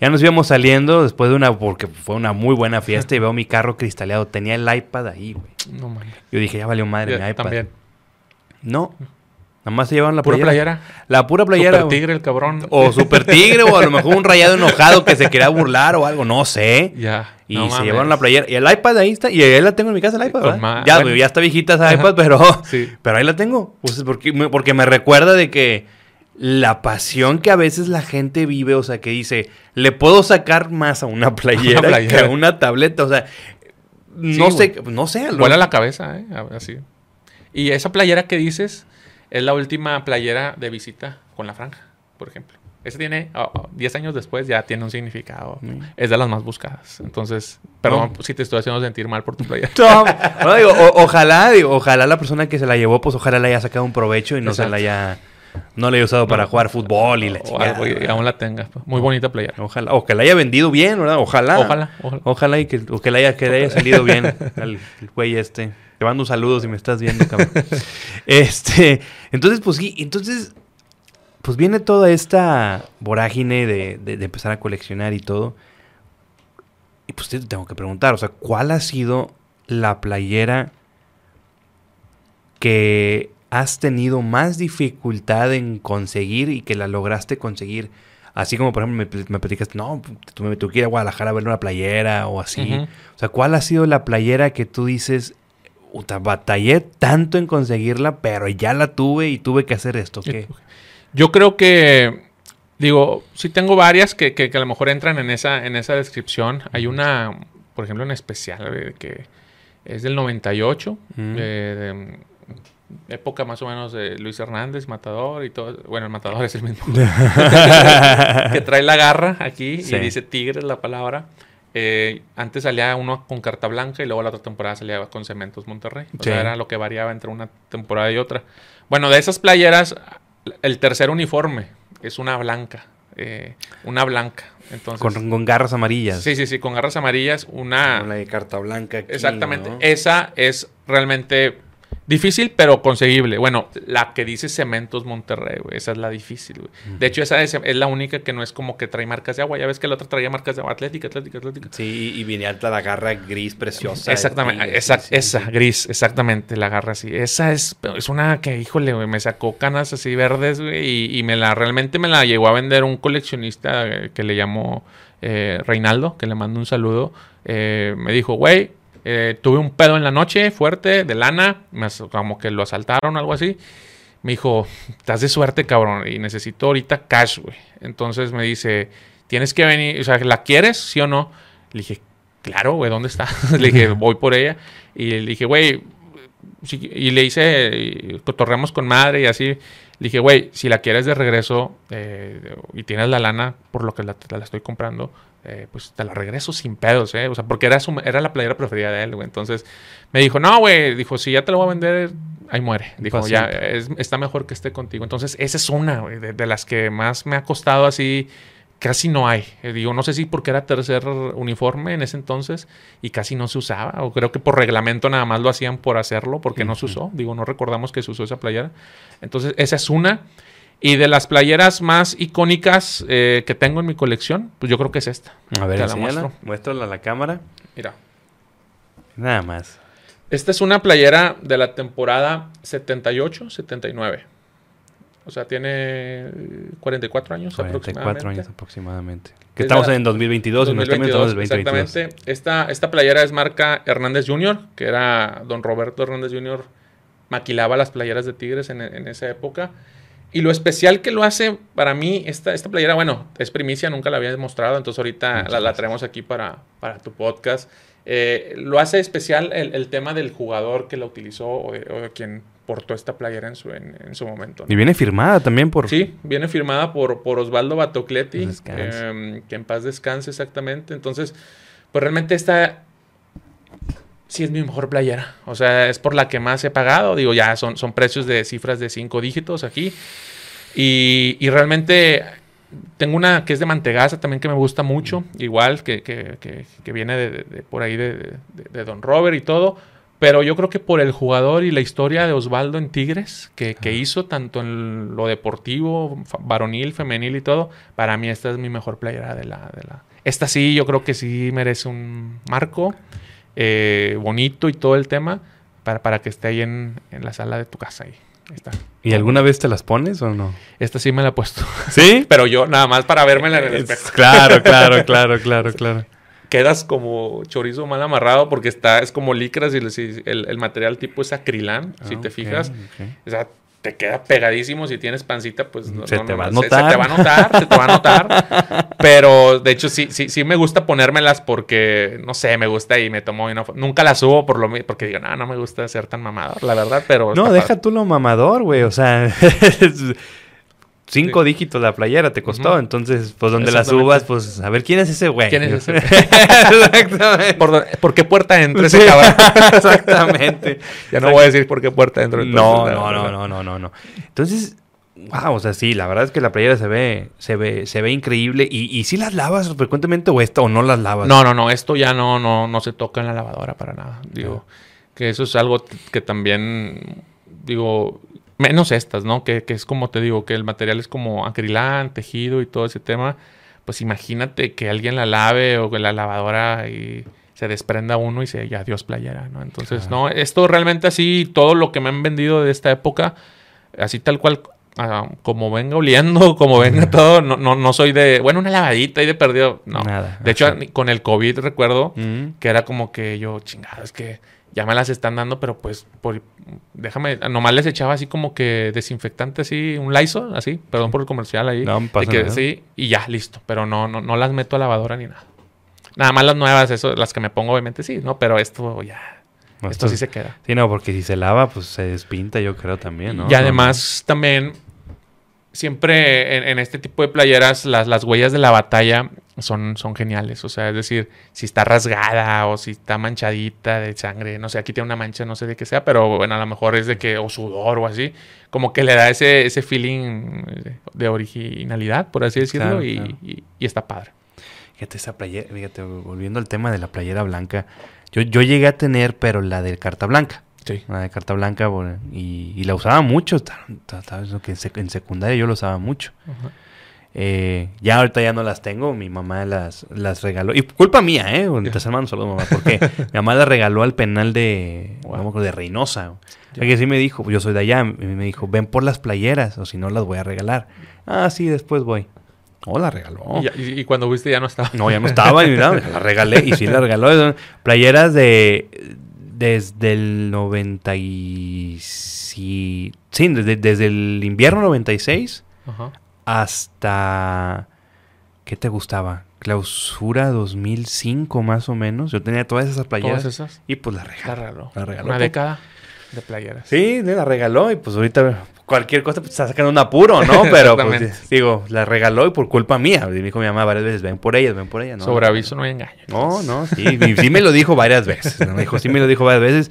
Ya nos íbamos saliendo después de una, porque fue una muy buena fiesta y veo mi carro cristaleado. Tenía el iPad ahí, güey. No mames. Yo dije, ya valió madre mi iPad. También. No. Nada más se llevaron la pura playera. La pura playera. Super tigre, el cabrón. O super tigre, o a lo mejor un rayado enojado que se quería burlar o algo, no sé. Ya. Y se llevaron la playera. Y el iPad ahí está. Y ahí la tengo en mi casa, el iPad. Ya, ya está viejita esa iPad, pero, pero ahí la tengo. Pues porque, porque me recuerda de que la pasión que a veces la gente vive, o sea, que dice, le puedo sacar más a una playera, que a una tableta, o sea, no sé, no sé. Vuela la cabeza, ¿eh? Así. Y esa playera que dices es la última playera de visita con la franja, por ejemplo. Esa tiene, 10 años después ya tiene un significado. Mm. Es de las más buscadas. Entonces, perdón si te estoy haciendo sentir mal por tu playera. No, digo, ojalá, digo, ojalá la persona que se la llevó, pues ojalá le haya sacado un provecho y no se la haya no la he usado para jugar fútbol y la chingada. y aún la tenga. Muy bonita playera. Ojalá. O que la haya vendido bien, ¿verdad? Ojalá. Ojalá. Ojalá, y que, o que, le haya, que le haya salido bien al güey este. Te mando un saludo si me estás viendo, cabrón. este. Entonces, pues sí. Entonces, pues viene toda esta vorágine de, de empezar a coleccionar y todo. Y pues te tengo que preguntar, o sea, ¿cuál ha sido la playera que has tenido más dificultad en conseguir y que la lograste conseguir? Así como, por ejemplo, me, me platicaste, no, tú me tuve que ir a Guadalajara a ver una playera o así. O sea, ¿cuál ha sido la playera que tú dices, batallé tanto en conseguirla, pero ya la tuve y tuve que hacer esto? ¿Qué? Yo creo que, digo, sí tengo varias que, que, a lo mejor entran en esa, en esa descripción. Hay una, por ejemplo, en especial, eh, que es del 98, de, época más o menos de Luis Hernández, Matador y todo. Bueno, el Matador es el mismo. que trae la garra aquí y dice tigre la palabra. Eh, antes salía uno con carta blanca y luego la otra temporada salía con Cementos Monterrey. O sea, era lo que variaba entre una temporada y otra. Bueno, de esas playeras, el tercer uniforme es una blanca. Eh, una blanca. Entonces, con, garras amarillas. Sí, sí, sí, con garras amarillas. Una. Una de carta blanca. exactamente. Esa es realmente Difícil, pero conseguible. Bueno, la que dice Cementos Monterrey, güey. Esa es la difícil, güey. De hecho, esa es, la única que no es como que trae marcas de agua. Ya ves que la otra traía marcas de agua. Atlética, Atlética, Atlética. Sí, y viene alta la garra gris preciosa. Exactamente. esa, gris, exactamente. La garra así. Esa es, es una que, híjole, güey, me sacó canas así verdes, güey. Y, me la, realmente me la llegó a vender un coleccionista eh, que le llamó eh, Reinaldo, que le mando un saludo. Eh, me dijo, güey eh, tuve un pedo en la noche fuerte de lana, como que lo asaltaron algo así. Me dijo, estás de suerte, cabrón, y necesito ahorita cash, güey. Entonces me dice, tienes que venir, o sea, ¿la quieres, sí o no? Le dije, claro, güey, ¿dónde está? le dije, voy por ella. Y le dije, güey, y le hice, cotorreamos con madre y así. Le dije, güey, si la quieres de regreso eh, y tienes la lana por lo que la estoy comprando, eh, pues te la regreso sin pedos, ¿eh? O sea, porque era, su, era la playera preferida de él, güey. Entonces me dijo, no, güey, dijo, si ya te lo voy a vender, ahí muere. Dijo, ya, está mejor que esté contigo. Entonces, esa es una, güey, de, las que más me ha costado así. Casi no hay. Eh, digo, no sé si porque era tercer uniforme en ese entonces y casi no se usaba. O creo que por reglamento nada más lo hacían por hacerlo, porque no se usó. Digo, no recordamos que se usó esa playera. Entonces, esa es una. Y de las playeras más icónicas eh, que tengo en mi colección, pues yo creo que es esta. A ver, la muestro. Muéstrala a la cámara. Mira. Nada más. Esta es una playera de la temporada 78-79. O sea, tiene 44 años 44 años aproximadamente. Que estamos en 2022, 2022 y no Exactamente. Esta, esta playera es marca Hernández Jr., que era don Roberto Hernández Jr., maquilaba las playeras de Tigres en, en esa época. Y lo especial que lo hace para mí, esta, esta playera, bueno, es primicia, nunca la había demostrado, entonces ahorita la, la, traemos aquí para, para tu podcast. Eh, lo hace especial el, el, tema del jugador que la utilizó o, o quien portó esta playera en su, en, en su momento. ¿no? Y viene firmada también por... Sí, viene firmada por, por Osvaldo Batocletti, eh, que en paz descanse exactamente. Entonces, pues realmente esta sí es mi mejor playera. O sea, es por la que más he pagado. Digo, ya son, son precios de cifras de cinco dígitos aquí. Y, y realmente tengo una que es de mantegaza también que me gusta mucho. Igual, que, que, que, que viene de, de, de, por ahí de, de, Don Robert y todo. Pero yo creo que por el jugador y la historia de Osvaldo en Tigres, que, que, hizo tanto en lo deportivo, varonil, femenil y todo, para mí esta es mi mejor playera de la, de la... Esta sí, yo creo que sí merece un marco eh, bonito y todo el tema para, para que esté ahí en, en la sala de tu casa. Ahí. ahí está. ¿Y alguna vez te las pones o no? Esta sí me la he puesto. ¿Sí? Pero yo nada más para verme en el espejo. Claro, claro, claro, claro, claro. Quedas como chorizo mal amarrado porque está, es como licras y el, el, el material tipo es acrilán, ah, si te okay, fijas. Okay. O sea, te queda pegadísimo. Si tienes pancita, pues no, se, no, te no, va se, se, te va a notar. se te va a notar. Pero de hecho, sí, sí, sí me gusta ponérmelas porque, no sé, me gusta y me tomo. Y no, nunca las subo por lo porque digo, no, no me gusta ser tan mamador, la verdad. Pero. No, deja padre. tú lo mamador, güey. O sea. cinco sí. dígitos la playera te costó. Uh -huh. Entonces, pues donde la subas, pues a ver quién es ese güey. ¿Quién es ese Exactamente. ¿Por, ¿Por, qué puerta entra ese sí. cabrón? Exactamente. ya no voy a decir por qué puerta entra. No, no, no, no, no, no, no. Entonces, wow, o sea, sí, la verdad es que la playera se ve, se ve, se ve increíble. ¿Y, y si las lavas frecuentemente o esto o no las lavas? No, no, no, esto ya no, no, no se toca en la lavadora para nada. Digo, que eso es algo que también, digo, menos estas, ¿no? Que, que, es como te digo, que el material es como acrilán, tejido y todo ese tema. Pues imagínate que alguien la lave o que la lavadora y se desprenda uno y se ya adiós playera, ¿no? Entonces, claro. no, esto realmente así, todo lo que me han vendido de esta época, así tal cual, uh, como venga oliendo, como venga todo, no, no, no soy de, bueno, una lavadita y de perdido, no. Nada, de hecho, con el COVID recuerdo -huh. que era como que yo, chingada, es que ya me las están dando, pero pues por, déjame, nomás les echaba así como que desinfectante así, un Lysol, así, perdón por el comercial ahí. No, pasa que, nada. Sí, y ya, listo, pero no, no, no las meto a lavadora ni nada. Nada más las nuevas, eso, las que me pongo obviamente sí, ¿no? Pero esto ya, no, esto, esto, sí se queda. Sí, no, porque si se lava, pues se despinta, yo creo también, ¿no? Y además también, siempre en, en, este tipo de playeras, las, las huellas de la batalla son, son geniales. O sea, es decir, si está rasgada o si está manchadita de sangre, no sé, aquí tiene una mancha, no sé de qué sea, pero bueno, a lo mejor es de que, o sudor o así, como que le da ese, ese feeling de originalidad, por así decirlo, claro, y, claro. Y, y, está padre. Fíjate, esa playera, fíjate, volviendo al tema de la playera blanca, yo, yo llegué a tener, pero la de carta blanca. Sí. La de carta blanca, y, y la usaba mucho, en secundaria yo lo usaba mucho. Eh, ya ahorita ya no las tengo, mi mamá las, las regaló. Y culpa mía, ¿eh? Te hermanos, saludos, mamá. Porque mi mamá las regaló al penal de, wow. de Reynosa. O sea, que sí me dijo, yo soy de allá, y me dijo, ven por las playeras, o si no las voy a regalar. Ah, sí, después voy. No, la regaló. Y, cuando fuiste ya no estaba. No, ya no estaba, y mira, la regalé, y sí la regaló. Playeras de desde el 90 y... Sí, sí desde, desde el invierno 96 uh -huh hasta... ¿Qué te gustaba? Clausura 2005 más o menos. Yo tenía todas esas playeras. ¿Todas esas? Y pues la regaló. La regaló. Una década de playeras. Sí, la regaló y pues ahorita cualquier cosa pues, está sacando un apuro, ¿no? Pero pues, digo, la regaló y por culpa mía. Me dijo mi mamá varias veces, ven por ellas, ven por ellas. ¿no? Sobre aviso no hay engaño. No, no, sí. sí me lo dijo varias veces. Me dijo, sí me lo dijo varias veces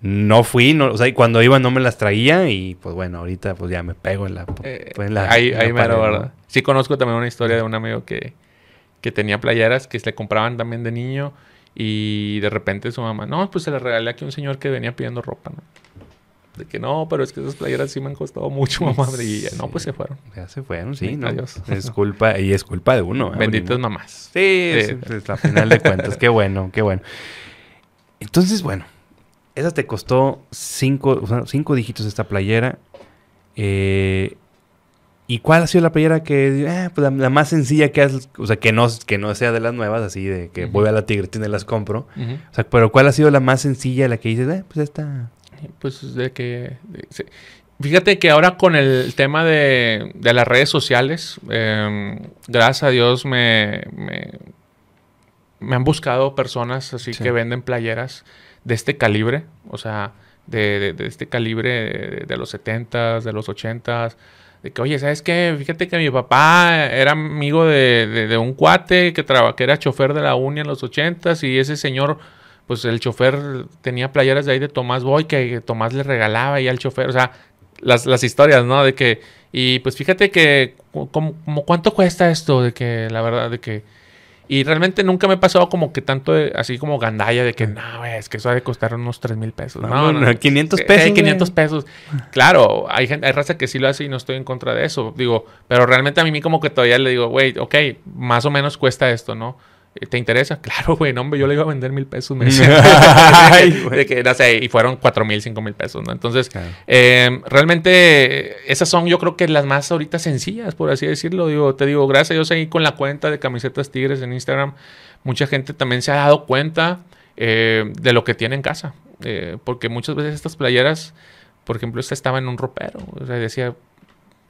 no fui, no, o sea, cuando iba no me las traía y pues bueno, ahorita pues ya me pego en la... Eh, pues, en la ahí en la ahí pared, me ¿no? Sí conozco también una historia de un amigo que, que tenía playeras que se le compraban también de niño y de repente su mamá, no, pues se le regalé aquí a un señor que venía pidiendo ropa, ¿no? De que no, pero es que esas playeras sí me han costado mucho, mamá. Y ya, no, pues se fueron. Ya se fueron, sí, sí ¿no? Adiós. Es culpa, y es culpa de uno. ¿eh? Benditas mamás. Sí, es, es, final de cuentas, qué bueno, qué bueno. Entonces, bueno, esa te costó cinco, o sea, cinco dígitos esta playera. Eh, ¿Y cuál ha sido la playera que, eh, pues la, la, más sencilla que has, o sea, que no, que no sea de las nuevas, así de que uh -huh. voy a la tigre y las compro? Uh -huh. O sea, pero ¿cuál ha sido la más sencilla, la que dices, eh, pues esta? Pues de que, de, sí. Fíjate que ahora con el tema de, de las redes sociales, em, gracias a Dios me, me, me, han buscado personas así que venden playeras de este calibre, o sea, de, de, este calibre de, los 70s, de los 80s, de que, oye, ¿sabes qué? Fíjate que mi papá era amigo de, un cuate que, que era chofer de la uni en los 80s y ese señor pues el chofer tenía playeras de ahí de Tomás Boy que Tomás le regalaba y al chofer, o sea, las, las historias, ¿no? De que, y pues fíjate que, como, cuánto cuesta esto, de que, la verdad, de que, y realmente nunca me he pasado como que tanto así como gandalla de que no, es que eso ha de costar unos 3 mil pesos. No, no, 500 pesos. 500 pesos. Claro, hay, gente, hay raza que sí lo hace y no estoy en contra de eso. Digo, pero realmente a mí como que todavía le digo, güey, ok, más o menos cuesta esto, ¿no? ¿Te interesa? Claro, güey, no, hombre, yo le iba a vender mil pesos. Me de, que, no sé, y fueron cuatro mil, cinco mil pesos, ¿no? Entonces, em, realmente, esas son yo creo que las más ahorita sencillas, por así decirlo. Digo, te digo, gracias a Dios ahí con la cuenta de camisetas tigres en Instagram, mucha gente también se ha dado cuenta eh, de lo que tiene en casa. Eh, porque muchas veces estas playeras, por ejemplo, esta estaba en un ropero. O sea, decía,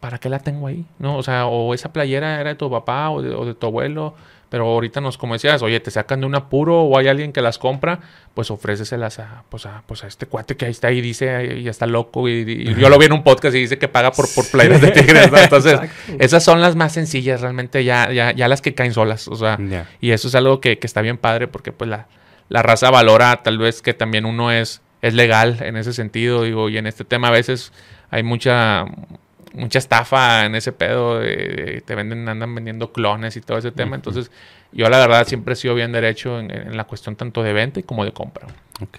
¿para qué la tengo ahí? ¿No? O sea, o esa playera era de tu papá o de tu abuelo pero ahorita nos, como decías, oye, te sacan de un apuro o hay alguien que las compra, pues ofréceselas a, pues a, pues a este cuate que ahí está y dice, y está loco. Y, yo lo vi en un podcast y dice que paga por, por playas de tigres. Entonces, esas son las más sencillas, realmente ya, ya, ya las que caen solas. O sea, y eso es algo que, que, está bien padre porque pues la, la raza valora tal vez que también uno es, es legal en ese sentido. Digo, y en este tema a veces hay mucha mucha estafa en ese pedo. te venden, andan vendiendo clones y todo ese tema. Entonces, yo la verdad siempre he sido bien derecho en, la cuestión tanto de venta como de compra. Ok.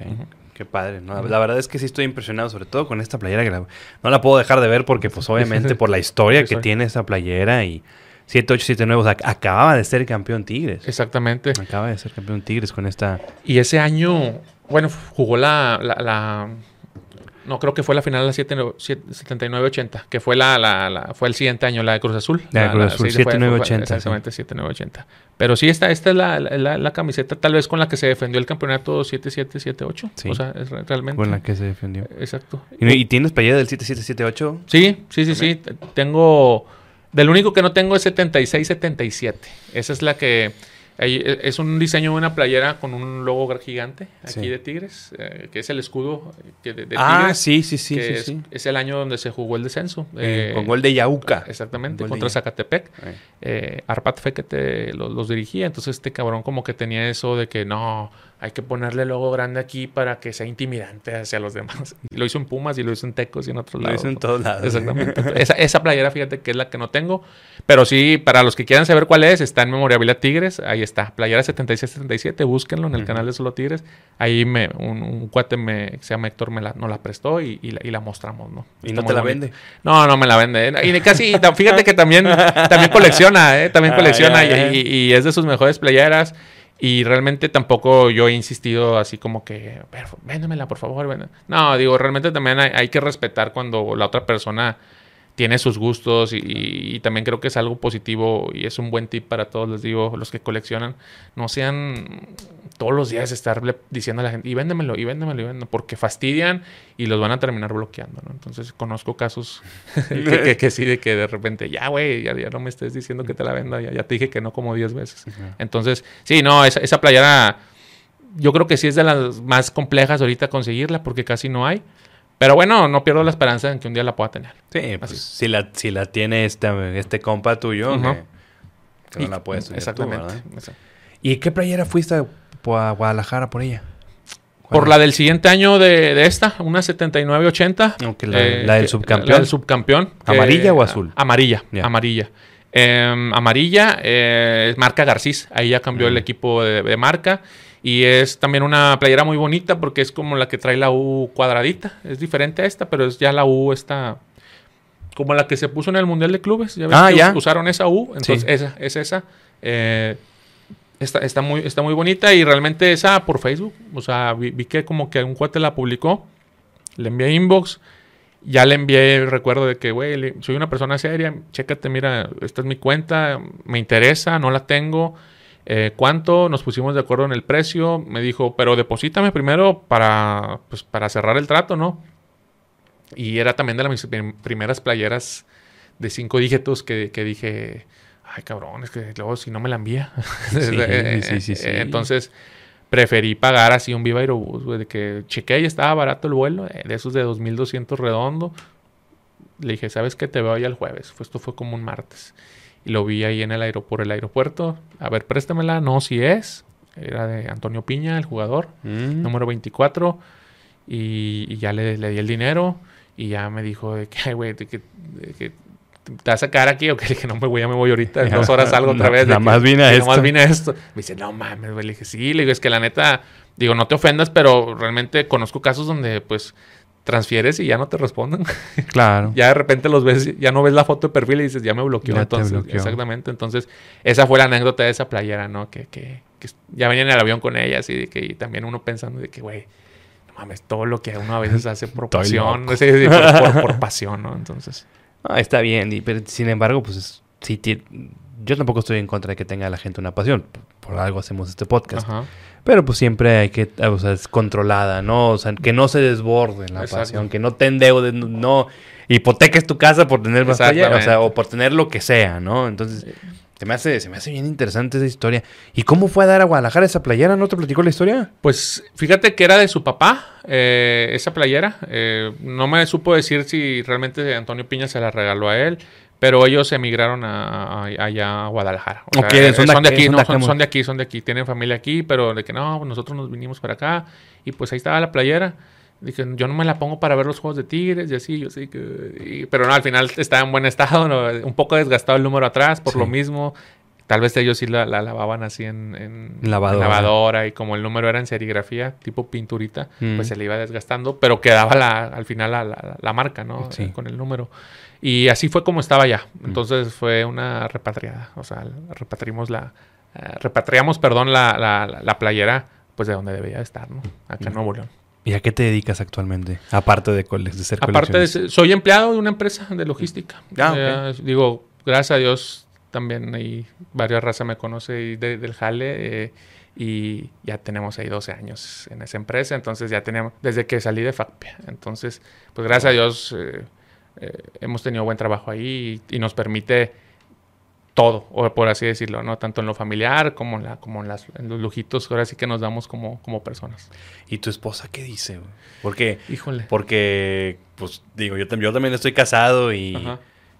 Qué padre, ¿no? La verdad es que sí estoy impresionado, sobre todo con esta playera que no la puedo dejar de ver porque, pues, obviamente, por la historia que tiene esta playera y 7879, o sea, acababa de ser campeón Tigres. Exactamente. Acaba de ser campeón Tigres con esta. Y ese año, bueno, jugó la, la no, creo que fue la final de la 79-80, que fue la, la, fue el siguiente año, la de Cruz Azul. La de Cruz Azul, 79-80. Exactamente, 79-80. Pero sí, esta, esta es la, la, camiseta tal vez con la que se defendió el campeonato 7-7-7-8. Sí. O sea, es realmente... Con la que se defendió. Exacto. ¿Y, tienes playera del 7-7-7-8? Sí, sí, sí, sí. Tengo... Del único que no tengo es 76-77. Esa es la que... E, es un diseño de una playera con un logo gigante aquí de Tigres, eh, que es el escudo de, de Ah, sí, sí, sí. es, el año donde se jugó el descenso. Eh, con gol de Yauca. Exactamente, contra Zacatepec. Eh, Arpat Fekete los, los dirigía, entonces este cabrón como que tenía eso de que no hay que ponerle logo grande aquí para que sea intimidante hacia los demás. Y lo hizo en Pumas y lo hizo en Tecos y en otros lados. Lo hizo en todos lados. Exactamente. esa, esa, playera, fíjate que es la que no tengo. Pero sí, para los que quieran saber cuál es, está en Memoriabilia Tigres. Ahí está. Playera 7677. Búsquenlo en el canal de Solo Tigres. Ahí me, un, cuate me, se llama Héctor me la, nos la prestó y, y, la, mostramos, ¿no? ¿Y no te la vende? No, no me la vende. Y casi, fíjate que también, también colecciona, ¿eh? También ah, colecciona y, y es de sus mejores playeras. Y realmente tampoco yo he insistido así como que, véndemela, por favor. No, digo, realmente también hay, que respetar cuando la otra persona tiene sus gustos y, también creo que es algo positivo y es un buen tip para todos, les digo, los que coleccionan, no sean todos los días estarle diciendo a la gente, y véndemelo, y véndemelo, y véndemelo, porque fastidian y los van a terminar bloqueando, ¿no? Entonces conozco casos que, que, sí, de que de repente, ya, güey, ya, no me estés diciendo que te la venda, ya, te dije que no como 10 veces. Entonces, sí, no, esa, esa playera, yo creo que sí es de las más complejas ahorita conseguirla, porque casi no hay. Pero bueno, no pierdo la esperanza en que un día la pueda tener. Sí, pues si la, si la tiene este, este compa tuyo, que, no la puedes Exactamente. ¿Y qué playera fuiste a Guadalajara por ella? Por la del siguiente año de, esta, una 79-80. Aunque la, eh, la, del subcampeón. La del subcampeón. ¿Amarilla o azul? Amarilla, amarilla. Em, amarilla, eh, marca Garcís. Ahí ya cambió el equipo de marca. Y es también una playera muy bonita porque es como la que trae la U cuadradita. Es diferente a esta, pero es ya la U está como la que se puso en el Mundial de Clubes. Ya ah, ya. usaron esa U, entonces esa es esa. Eh, está, muy, está muy bonita y realmente esa por Facebook. O sea, vi, que como que un cuate la publicó. Le envié inbox. Ya le envié el recuerdo de que, güey, soy una persona seria. Chécate, mira, esta es mi cuenta. Me interesa, no la tengo. Eh, ¿Cuánto? Nos pusimos de acuerdo en el precio. Me dijo, pero deposítame primero para, pues, para cerrar el trato, ¿no? Y era también de las primeras playeras de cinco dígitos que, que dije, ay cabrón, es que luego si no me la envía. Sí, sí, sí, Entonces preferí pagar así un Viva Aerobús, güey, de que chequé y estaba barato el vuelo, eh, de esos de 2200 redondo. Le dije, ¿sabes qué? Te veo ahí el jueves. Esto fue como un martes. Y lo vi ahí en el aeropuerto, el aeropuerto. A ver, préstamela. No, si es. Era de Antonio Piña, el jugador, mm. número 24. Y, ya le, di el dinero. Y ya me dijo de que, güey, de que, ¿te vas a quedar aquí? O que le dije, no me voy, ya me voy ahorita. En dos horas salgo otra vez. Nada más vine a esto. Nada más vine a esto. Me dice, no mames, güey. Le dije, sí. Le digo, es que la neta, digo, no te ofendas, pero realmente conozco casos donde, pues, transfieres y ya no te responden. Claro. ya de repente los ves, ya no ves la foto de perfil y dices, ya me bloqueó. entonces, exactamente. Entonces, esa fue la anécdota de esa playera, ¿no? Que, que, ya venían en el avión con ellas y que también uno pensando de que, güey, no mames, todo lo que uno a veces hace por pasión, por, pasión, ¿no? Entonces. Está bien, pero sin embargo, pues sí, yo tampoco estoy en contra de que tenga la gente una pasión. Por algo hacemos este podcast. Ajá. Pero pues siempre hay que, o sea, es controlada, ¿no? O sea, que no se desborde la pasión, que no te endeudes, no hipoteques tu casa por tener más allá, o sea, o por tener lo que sea, ¿no? Entonces, se me hace, se me hace bien interesante esa historia. ¿Y cómo fue a dar a Guadalajara esa playera? ¿No te platicó la historia? Pues fíjate que era de su papá, eh, esa playera. Eh, no me supo decir si realmente Antonio Piña se la regaló a él. Pero ellos emigraron a, allá a Guadalajara. son, de, aquí, son, de aquí, son de aquí, tienen familia aquí, pero de que no, nosotros nos vinimos para acá y pues ahí estaba la playera. Dije, yo no me la pongo para ver los juegos de Tigres y así, yo sí que... pero no, al final estaba en buen estado, un poco desgastado el número atrás por lo mismo. Tal vez ellos sí la, lavaban así en, lavadora. y como el número era en serigrafía, tipo pinturita, pues mm. se le iba desgastando, pero quedaba la, al final la, la marca, ¿no? Sí. Con el número. Y así fue como estaba ya. Mm. Entonces fue una repatriada. O sea, repatriamos la, eh, repatriamos, perdón, la, la, playera, pues de donde debía estar, ¿no? Acá en mm. Nuevo León. ¿Y a qué te dedicas actualmente? Aparte de, de ser Aparte de soy empleado de una empresa de logística. Ah, eh, digo, gracias a Dios también hay varias razas me conoce del jale eh, y ya tenemos ahí 12 años en esa empresa, entonces ya tenemos, desde que salí de FACPIA, entonces pues gracias a Dios eh, hemos tenido buen trabajo ahí y, nos permite todo, o por así decirlo, ¿no? Tanto en lo familiar como en, la, como en, las, en los lujitos, ahora sí que nos damos como, como personas. ¿Y tu esposa qué dice? Porque, Híjole. Porque, pues digo, yo, yo también estoy casado y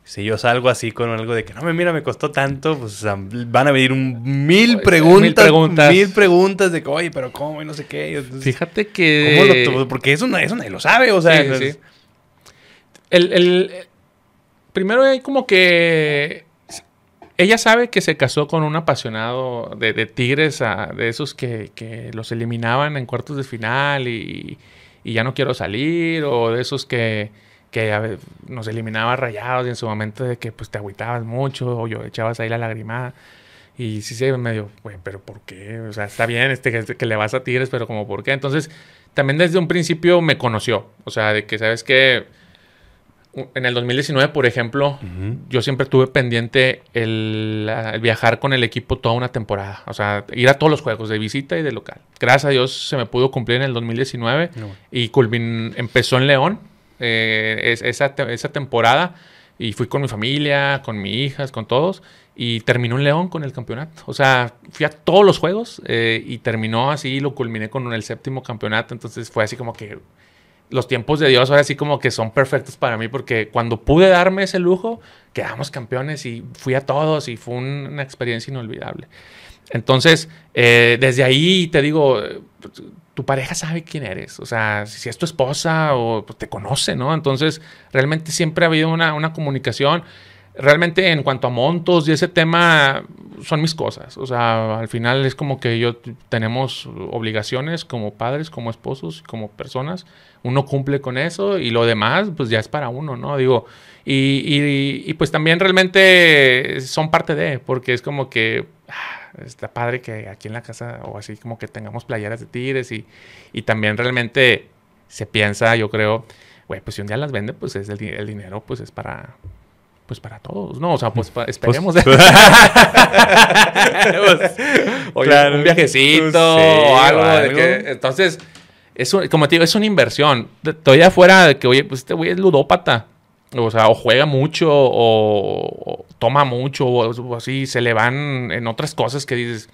si yo salgo así con algo de que no me mira, me costó tanto, pues van a venir un mil preguntas, mil preguntas, mil preguntas de que, oye, pero cómo y no sé qué. Fíjate que. ¿cómo lo, porque eso, eso nadie lo sabe, o sea. Sí, sí. El, el, primero hay como que. Ella sabe que se casó con un apasionado de, tigres, de esos que, que, los eliminaban en cuartos de final y, y ya no quiero salir, o de esos que que nos eliminaba rayados y en su momento de que pues te agüitabas mucho o yo echabas ahí la lagrimada. Y sí, sí, medio, güey, pero ¿por qué? O sea, está bien este que, le vas a Tigres, pero como ¿por qué? Entonces, también desde un principio me conoció. O sea, de que, ¿sabes que En el 2019, por ejemplo, yo siempre tuve pendiente el, viajar con el equipo toda una temporada. O sea, ir a todos los juegos, de visita y de local. Gracias a Dios se me pudo cumplir en el 2019 y culmin empezó en León eh, esa, esa temporada y fui con mi familia, con mis hijas, con todos. Y terminó en León con el campeonato. O sea, fui a todos los juegos eh, y terminó así, lo culminé con el séptimo campeonato. Entonces fue así como que los tiempos de Dios ahora sí como que son perfectos para mí porque cuando pude darme ese lujo, quedamos campeones y fui a todos y fue una experiencia inolvidable. Entonces, eh, desde ahí te digo, tu pareja sabe quién eres. O sea, si es tu esposa o pues, te conoce, ¿no? Entonces, realmente siempre ha habido una, comunicación. Realmente en cuanto a montos y ese tema son mis cosas. O sea, al final es como que yo tenemos obligaciones como padres, como esposos, como personas. Uno cumple con eso y lo demás pues ya es para uno, ¿no? Digo, y, pues también realmente son parte de, porque es como que... Ah, está padre que aquí en la casa o así como que tengamos playeras de tigres y, y también realmente se piensa, yo creo, güey, pues si un día las vende, pues es el, el dinero, pues es para, pues para todos, ¿no? O sea, pues, pues esperemos. Pues, un viajecito o algo. De que, entonces, es como te digo, es una inversión. Todavía fuera de que, oye, pues este güey es ludópata. O sea, o juega mucho, o, toma mucho, o, así, se le van en otras cosas que dices,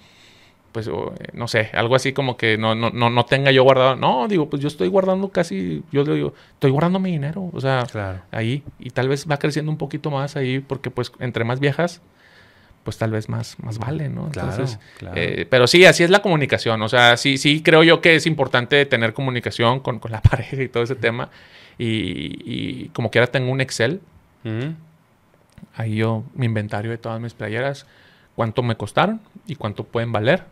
pues, no sé, algo así como que no, no, no, tenga yo guardado. No, digo, pues yo estoy guardando casi, yo digo, estoy guardando mi dinero, o sea, ahí, y tal vez va creciendo un poquito más ahí, porque pues entre más viejas, pues tal vez más, más vale, ¿no? Entonces, eh, pero sí, así es la comunicación. O sea, sí, sí creo yo que es importante tener comunicación con, la pareja y todo ese tema. Y, como quiera tengo un Excel. Ahí yo, mi inventario de todas mis playeras, cuánto me costaron y cuánto pueden valer.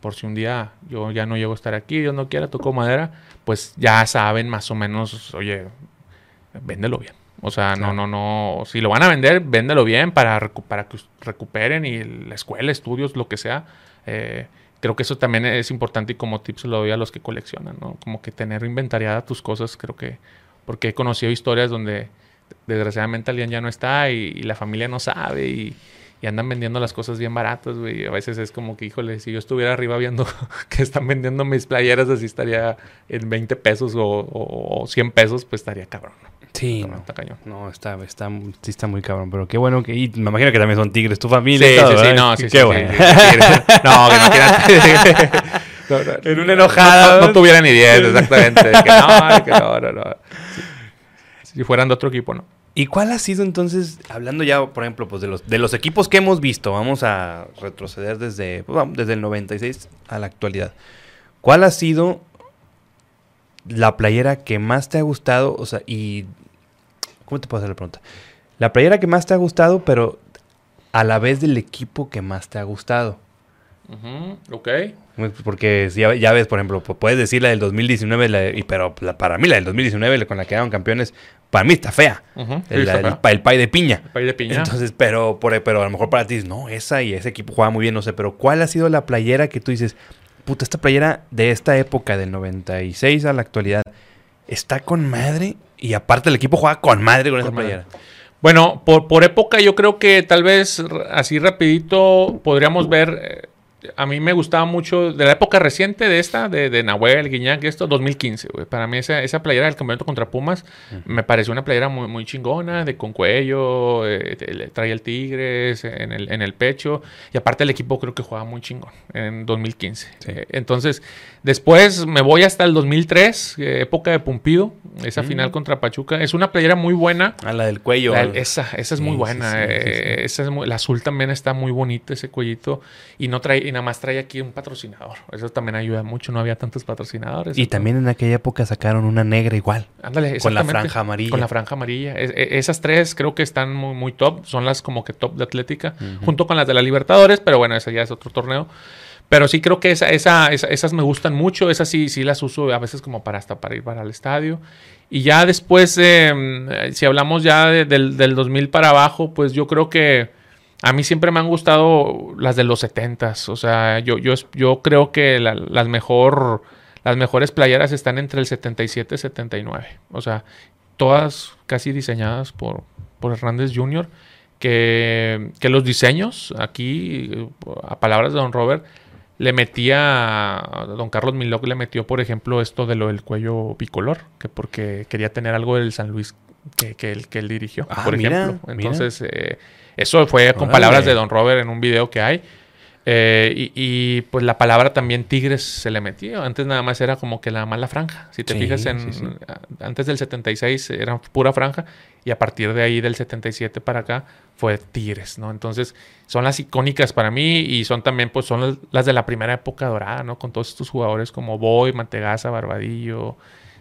Por si un día yo ya no llego a estar aquí, Dios no quiera, tocó madera, pues ya saben más o menos, oye, véndelo bien. O sea, no, no, no. Si lo van a vender, véndelo bien para, para que recuperen y la escuela, estudios, lo que sea. Eh, creo que eso también es importante y como tips lo doy a los que coleccionan, ¿no? Como que tener inventariada tus cosas, creo que. Porque he conocido historias donde desgraciadamente alguien ya no está y, la familia no sabe y, andan vendiendo las cosas bien baratas, güey. A veces es como que, híjole, si yo estuviera arriba viendo que están vendiendo mis playeras, así estaría en 20 pesos o, o 100 pesos, pues estaría cabrón, ¿no? Sí, no, está cañón. No, está, está, sí está muy cabrón, pero qué bueno que... Y me imagino que también son tigres, tu familia sí, Sí, sí, no, sí, Qué bueno. no, que imagínate... en una enojada... No, tuvieran ni 10, exactamente. que no, que no, no, no. Si fueran de otro equipo, no. ¿Y cuál ha sido entonces, hablando ya, por ejemplo, pues de los, de los equipos que hemos visto, vamos a retroceder desde, pues, desde el 96 a la actualidad. ¿Cuál ha sido la playera que más te ha gustado? O sea, y ¿Cómo te puedo hacer la pregunta? La playera que más te ha gustado, pero a la vez del equipo que más te ha gustado. ok. Porque ya, ya, ves, por ejemplo, puedes decir la del 2019, y, pero para mí la del 2019 con la que quedaron campeones, para mí está fea. el, el, pay de piña. El pay de piña. Entonces, pero, por, pero a lo mejor para ti, no, esa y ese equipo juega muy bien, no sé, pero ¿cuál ha sido la playera que tú dices, puta, esta playera de esta época, del 96 a la actualidad, está con madre y aparte el equipo juega con madre con, esa playera. Bueno, por, por época yo creo que tal vez así rapidito podríamos ver eh, a mí me gustaba mucho de la época reciente de esta, de, de Nahuel, Guiñac, esto, 2015, güey. Para mí esa, esa playera del campeonato contra Pumas me pareció una playera muy, muy chingona, de con cuello, eh, traía el Tigres en el, en el pecho. Y aparte el equipo creo que jugaba muy chingón en 2015. Eh, entonces, después me voy hasta el 2003, eh, época de Pumpido, esa final contra Pachuca. Es una playera muy buena. A la del cuello. esa, esa es muy buena. esa es la azul también está muy bonita, ese cuellito. Y no trae y nada más trae aquí un patrocinador. Eso también ayuda mucho, no había tantos patrocinadores. Y también en aquella época sacaron una negra igual. Ándale, Con la franja amarilla. Con la franja amarilla. E, esas tres creo que están muy, muy top. Son las como que top de Atlética. Junto con las de la Libertadores, pero bueno, esa ya es otro torneo. Pero sí creo que esa, esa, esas me gustan mucho. Esas sí, sí las uso a veces como para hasta para ir para el estadio. Y ya después, em, si hablamos ya del, del 2000 para abajo, pues yo creo que a mí siempre me han gustado las de los 70 O sea, yo, yo, yo creo que las, mejor, las mejores playeras están entre el 77 y 79. O sea, todas casi diseñadas por, por Hernández Jr., que, que los diseños, aquí, a palabras de Don Robert, le metía, don Carlos Miloc le metió, por ejemplo, esto de lo del cuello bicolor, que porque quería tener algo del San Luis que, que, él, que él dirigió, ah, por ejemplo. Entonces, eh, eso fue con palabras de Don Robert en un video que hay. Eh, y, pues la palabra también tigres se le metió. Antes nada más era como que la mala franja. Si te fijas en antes del 76 era pura franja y a partir de ahí del 77 para acá fue tigres, ¿no? Entonces son las icónicas para mí y son también pues son las de la primera época dorada, ¿no? Con todos estos jugadores como Boy, Mantegaza, Barbadillo,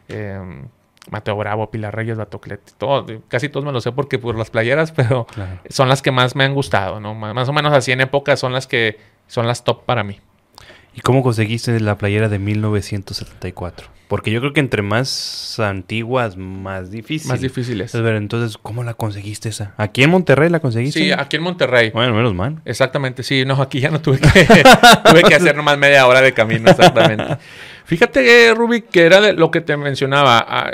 eh, Mateo Bravo, Pilar Reyes, Batocleti, todo, casi todos me lo sé porque por las playeras, pero son las que más me han gustado, ¿no? Más o menos así en época son las que son las top para mí. ¿Y cómo conseguiste la playera de 1974? Porque yo creo que entre más antiguas, más difícil. Más difíciles. Ver, entonces, ¿cómo la conseguiste esa? ¿Aquí en Monterrey la conseguiste? Sí, aquí en Monterrey. Bueno, menos mal. Exactamente, sí. No, aquí ya no tuve que, tuve que hacer nomás media hora de camino, exactamente. Fíjate, Rubik, que era de lo que te mencionaba. Ah,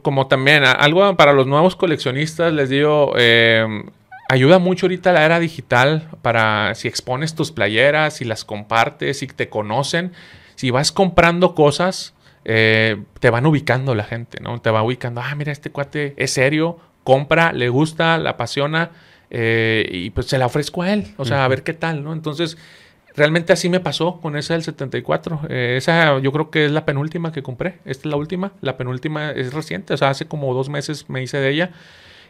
como también algo para los nuevos coleccionistas, les digo, eh, ayuda mucho ahorita la era digital para si expones tus playeras, si las compartes, si te conocen, si vas comprando cosas, eh, te van ubicando la gente, ¿no? Te va ubicando, ah, mira, este cuate es serio, compra, le gusta, la apasiona, eh, y pues se la ofrezco a él, o sea, a ver qué tal, ¿no? Entonces, realmente así me pasó con esa del 74. Eh, esa yo creo que es la penúltima que compré. Esta es la última. La penúltima es reciente, o sea, hace como dos meses me hice de ella.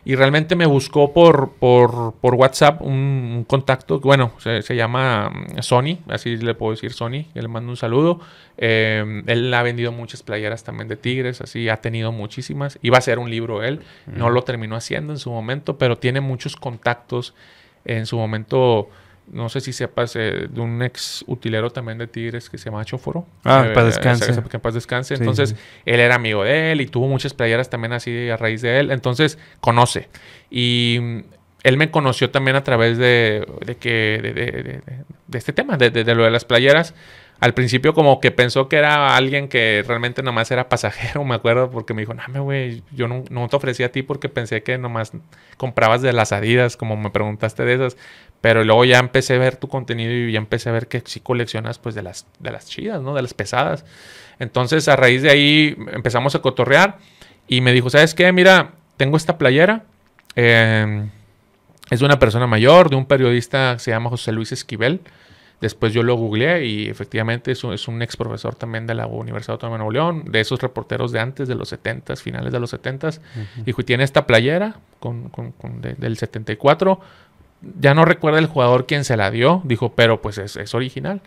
Y realmente me buscó por, por, por WhatsApp un, contacto, bueno, se, llama mm, Sony, así le puedo decir Sony, le mando un saludo. Eh, él ha vendido muchas playeras también de Tigres, así ha tenido muchísimas. Iba a ser un libro él, no lo terminó haciendo en su momento, pero tiene muchos contactos en su momento no sé si sepas eh, de un ex utilero también de Tigres que se llama Choforo. Ah, eh, paz descanse. Que paz descanse. Entonces, él era amigo de él y tuvo muchas playeras también así a raíz de él. Entonces, conoce. Y mm, él me conoció también a través de, de que, de, de, de, este tema, de, lo de las playeras al principio como que pensó que era alguien que realmente nomás era pasajero, me acuerdo, porque me dijo, no, güey, yo no, no, te ofrecí a ti porque pensé que nomás comprabas de las Adidas, como me preguntaste de esas, pero luego ya empecé a ver tu contenido y ya empecé a ver que sí coleccionas pues de las, de las chidas, ¿no? De las pesadas. Entonces a raíz de ahí empezamos a cotorrear y me dijo, ¿sabes qué? Mira, tengo esta playera. Eh, es de una persona mayor, de un periodista que se llama José Luis Esquivel. Después yo lo googleé y efectivamente es un, es un ex profesor también de la Universidad Autónoma de Nuevo León, de esos reporteros de antes, de los 70, finales de los 70. Dijo, y tiene esta playera con, con, del 74. Ya no recuerda el jugador quien se la dio, dijo, pero pues es, es, original.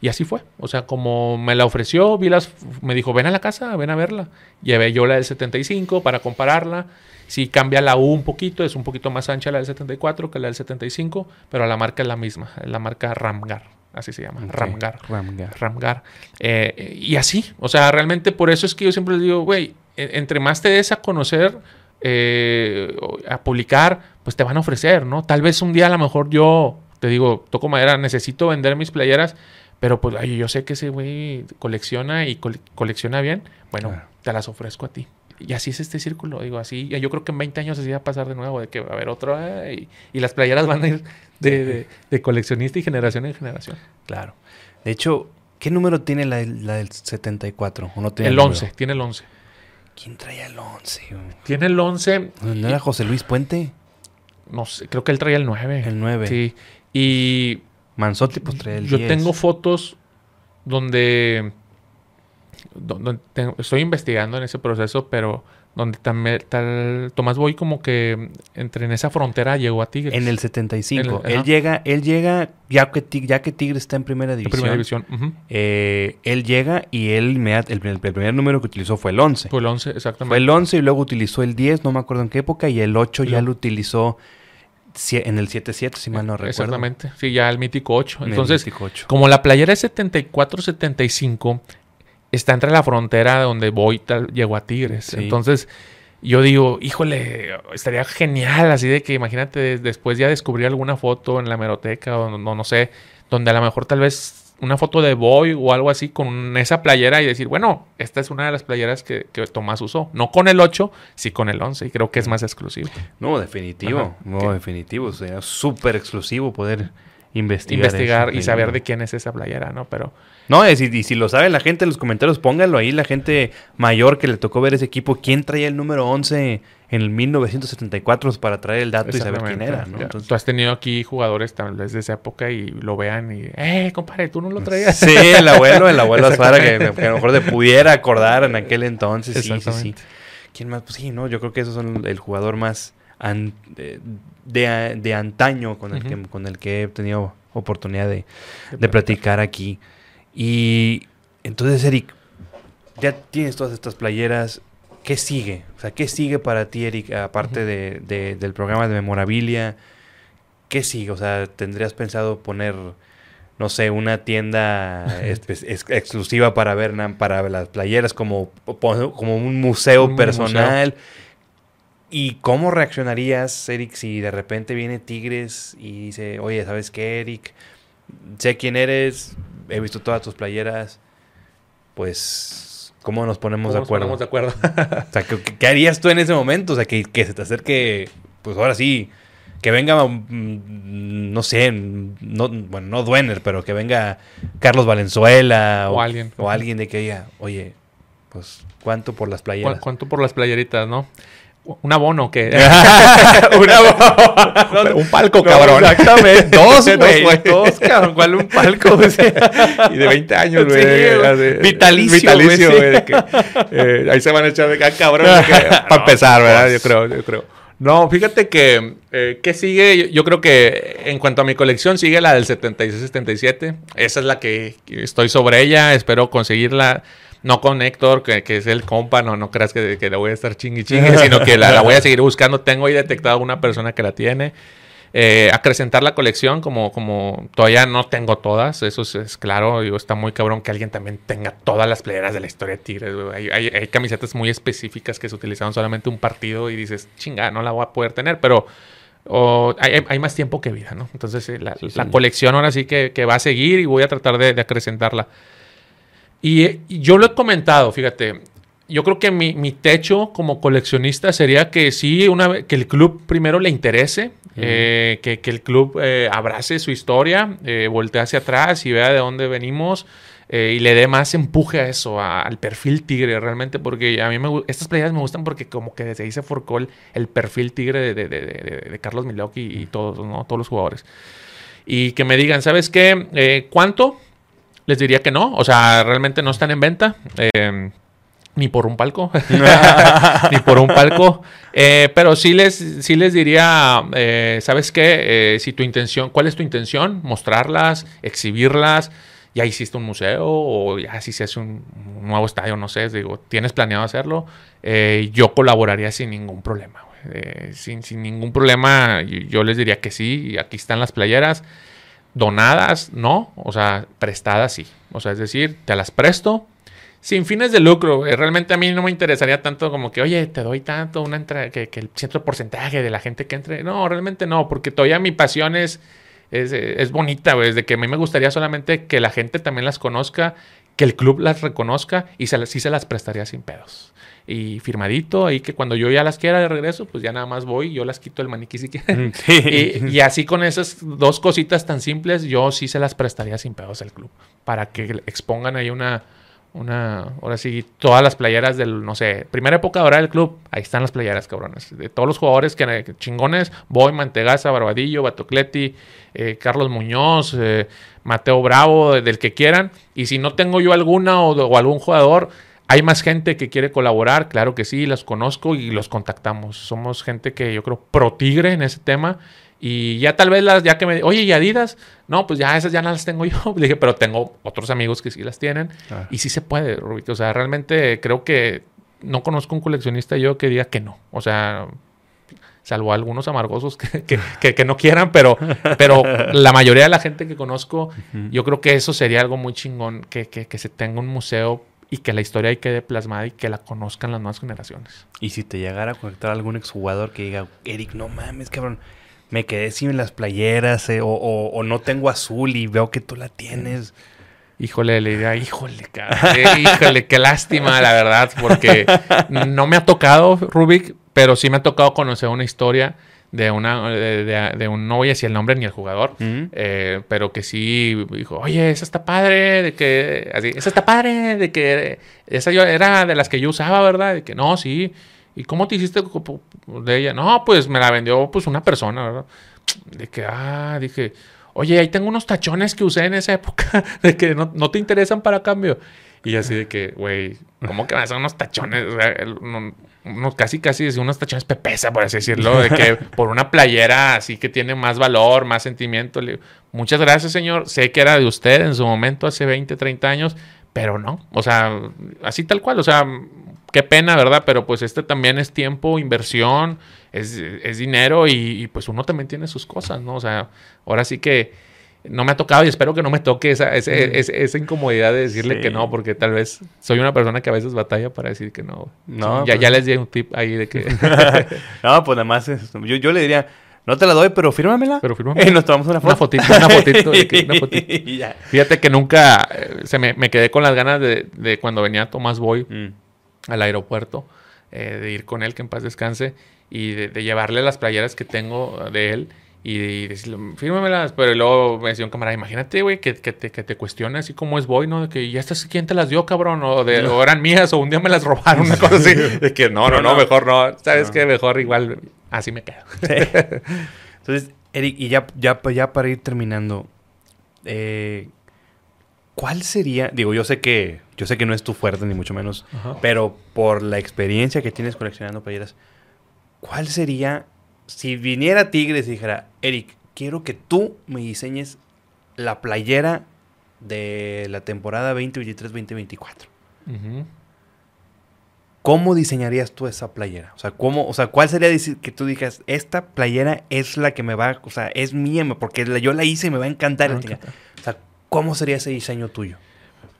Y así fue. O sea, como me la ofreció, vi las, me dijo, ven a la casa, ven a verla. Llevé yo la del 75 para compararla. Sí cambia la U un poquito, es un poquito más ancha la del 74 que la del 75, pero la marca es la misma, es la marca Ramgar así se llama, Ramgar. Ramgar. Ramgar. Eh, y así, o sea, realmente por eso es que yo siempre les digo, güey, entre más te des a conocer, eh, a publicar, pues te van a ofrecer, ¿no? Tal vez un día a lo mejor yo, te digo, toco madera, necesito vender mis playeras, pero pues ay, yo sé que ese güey colecciona y colecciona bien, bueno, te las ofrezco a ti. Y así es este círculo, digo, así, yo creo que en 20 años así va a pasar de nuevo, de que va a haber otro, y, las playeras van a ir de, coleccionista y generación en generación. Claro. De hecho, ¿qué número tiene la, del 74? ¿O no tiene el, 11, tiene el 11. ¿Quién traía el 11? Tiene el 11. ¿No era José Luis Puente? No sé, creo que él traía el 9. El 9. Sí. Y... Manzotti pues traía el Yo tengo fotos donde estoy investigando en ese proceso, pero donde también tal Tomás Boy como que entre en esa frontera llegó a Tigres. En el 75. él llega, él llega, ya que, ya que Tigres está en primera división. primera división. Eh, él llega y él el, el, primer número que utilizó fue el 11. Fue el 11, exactamente. Fue el 11 y luego utilizó el 10, no me acuerdo en qué época, y el 8 ya lo utilizó en el 7-7, si mal no recuerdo. Exactamente. Sí, ya el mítico 8. Entonces, como la playera es 74-75, está entre la frontera donde Boita llegó a Tigres. Entonces, yo digo, híjole, estaría genial así de que imagínate después ya descubrir alguna foto en la meroteca o no, no sé, donde a lo mejor tal vez una foto de Boy o algo así con esa playera y decir, bueno, esta es una de las playeras que, Tomás usó. No con el 8, sí con el 11 y creo que es más exclusivo. No, definitivo. no, definitivo. Sería súper exclusivo poder investigar. Investigar y saber de quién es esa playera, ¿no? Pero no, y si, si, lo sabe la gente en los comentarios, pónganlo ahí, la gente mayor que le tocó ver ese equipo, quién traía el número 11 en el 1974 para traer el dato y saber quién era, ¿no? tú has tenido aquí jugadores tal vez de esa época y lo vean y, eh, compadre, tú no lo traías. Sí, el abuelo, el abuelo Asfara, que, a lo mejor de pudiera acordar en aquel entonces. Sí, sí, sí. ¿Quién más? Pues sí, no, yo creo que esos son el jugador más de, de, antaño con el, que, con el que he tenido oportunidad de, de platicar aquí. Y entonces, Eric, ya tienes todas estas playeras. ¿Qué sigue? O sea, ¿qué sigue para ti, Eric, aparte de, del programa de memorabilia? ¿Qué sigue? O sea, ¿tendrías pensado poner, no sé, una tienda exclusiva para ver para las playeras como, como un museo personal? ¿Y cómo reaccionarías, Eric, si de repente viene Tigres y dice, oye, ¿sabes qué, Eric? Sé quién eres, he visto todas tus playeras, pues, ¿cómo nos ponemos de acuerdo? Nos ponemos de acuerdo. o sea, ¿qué, harías tú en ese momento? O sea, que, se te acerque, pues ahora sí, que venga, mm, no sé, no, bueno, no Duener, pero que venga Carlos Valenzuela o, alguien. O alguien de que diga, oye, Pues, ¿cuánto por las playeras? ¿Cuánto por las playeritas, no? Un abono que. un abono. un palco, cabrón. Exactamente. Dos, güey. Dos, cabrón. ¿Cuál un palco? y de 20 años, güey. vitalicio. Vitalicio, güey. Eh, ahí se van a echar de acá, cabrón. para empezar, ¿verdad? Yo creo, yo creo. No, fíjate que, eh, ¿qué sigue? Yo, creo que en cuanto a mi colección, sigue la del 76-77. Esa es la que estoy sobre ella. Espero conseguirla. No con Héctor, que, es el compa, no, no creas que, que la voy a estar chingui chingue, sino que la, voy a seguir buscando. Tengo ahí detectado una persona que la tiene. Eh, acrecentar la colección, como, como todavía no tengo todas, eso es, claro, digo, está muy cabrón que alguien también tenga todas las playeras de la historia de Tigres. Hay, hay, camisetas muy específicas que se utilizaron solamente un partido y dices, chinga, no la voy a poder tener, pero hay, más tiempo que vida, ¿no? Entonces eh, la, colección ahora sí que, va a seguir y voy a tratar de acrecentarla. Y, yo lo he comentado, fíjate, yo creo que mi, techo como coleccionista sería que sí, una que el club primero le interese, eh, que, el club eh, abrace su historia, eh, voltee hacia atrás y vea de dónde venimos y le dé más empuje a eso, al perfil tigre realmente, porque a mí me, estas playas me gustan porque como que desde ahí se forcó el, perfil tigre de, Carlos Milok y, todos, ¿no? todos los jugadores. Y que me digan, ¿sabes qué? ¿Cuánto? Les diría que no. O sea, realmente no están en venta. Eh, ni por un palco. ni por un palco. Eh, pero sí les, sí les diría, eh, ¿sabes qué? si tu intención, ¿cuál es tu intención? Mostrarlas, exhibirlas. Ya hiciste un museo o ya si se hace un, nuevo estadio, no sé. Digo, ¿tienes planeado hacerlo? yo colaboraría sin ningún problema. sin, sin, ningún problema, yo les diría que sí. Aquí están las playeras. Donadas, no. O sea, prestadas, sí. O sea, es decir, te las presto sin fines de lucro. Realmente a mí no me interesaría tanto como que, oye, te doy tanto, una entrada, que, el cierto porcentaje de la gente que entre. No, realmente no, porque todavía mi pasión es, es, bonita, güey. De que a mí me gustaría solamente que la gente también las conozca, que el club las reconozca y se, sí se las prestaría sin pedos y firmadito, ahí que cuando yo ya las quiera de regreso, pues ya nada más voy, yo las quito el maniquí si quieren. Mm, y, así con esas dos cositas tan simples, yo sí se las prestaría sin pedos al club, para que expongan ahí una, una, ahora sí, todas las playeras del, no sé, primera época ahora del club, ahí están las playeras, cabrones. De todos los jugadores que, chingones, Boy, Mantegaza, Barbadillo, Batocleti, eh, Carlos Muñoz, eh, Mateo Bravo, del que quieran. Y si no tengo yo alguna o algún jugador, hay más gente que quiere colaborar, claro que sí, los conozco y los contactamos. Somos gente que yo creo pro tigre en ese tema. Y ya tal vez las, ya que me, oye, ¿y Adidas? No, pues ya esas ya no las tengo yo. Le dije, pero tengo otros amigos que sí las tienen. Ah. Y sí se puede, Rubito. O sea, realmente creo que no conozco un coleccionista yo que diga que no. O sea, salvo algunos amargosos que, no quieran, pero, pero la mayoría de la gente que conozco, yo creo que eso sería algo muy chingón, que, que se tenga un museo y que la historia ahí quede plasmada y que la conozcan las nuevas generaciones. Y si te llegara a conectar algún exjugador que diga, Eric, no mames, cabrón, me quedé sin las playeras eh, o, no tengo azul y veo que tú la tienes. Híjole, le diría, híjole, eh, híjole, qué lástima, la verdad, porque no me ha tocado, Rubik, pero sí me ha tocado conocer una historia de una de, un no voy a decir el nombre ni el jugador eh, pero que sí dijo oye esa está padre de que así esa está padre de que esa yo era de las que yo usaba verdad de que no sí y cómo te hiciste de ella no pues me la vendió pues una persona verdad de que ah dije oye ahí tengo unos tachones que usé en esa época de que no, no te interesan para cambio y así de que, güey, ¿cómo que a ser unos tachones? Unos, casi, casi unos tachones pepesa, por así decirlo, de que por una playera así que tiene más valor, más sentimiento. Muchas gracias, señor. Sé que era de usted en su momento, hace 20, 30 años, pero no. O sea, así tal cual. O sea, qué pena, ¿verdad? Pero pues este también es tiempo, inversión, es, dinero y, y pues uno también tiene sus cosas, ¿no? O sea, ahora sí que no me ha tocado y espero que no me toque esa, esa incomodidad de decirle que no, porque tal vez soy una persona que a veces batalla para decir que no. No, ya, pues ya les di un tip ahí de que. no, pues nada más yo, yo le diría, no te la doy, pero fírmamela. Pero fírmamela. Y nos tomamos una foto. Una fotito, una fotito. una fotito. Fíjate que nunca eh, se me, me, quedé con las ganas de, de cuando venía Tomás Boy mm. al aeropuerto, eh, de ir con él, que en paz descanse, y de, de llevarle las playeras que tengo de él y decirle, fírmemelas. Pero luego me decía un camarada, imagínate, güey, que, que, te, que te cuestione así como es Boy, ¿no? De que ya estás, ¿quién te las dio, cabrón? O, de, o eran mías, o un día me las robaron, una cosa así. De que no, no, no, mejor no. ¿Sabes qué? Mejor igual así me quedo. Entonces, Eric, y ya, ya, ya para ir terminando, eh, ¿cuál sería? Digo, yo sé que yo sé que no es tu fuerte, ni mucho menos, pero por la experiencia que tienes coleccionando playeras, ¿cuál sería si viniera Tigres y dijera, Eric, quiero que tú me diseñes la playera de la temporada 2023-2024. ¿Cómo diseñarías tú esa playera? O sea, ¿cómo, o sea, ¿cuál sería que tú digas, esta playera es la que me va, o sea, es mía, porque yo la hice y me va a encantar? O sea, ¿cómo sería ese diseño tuyo?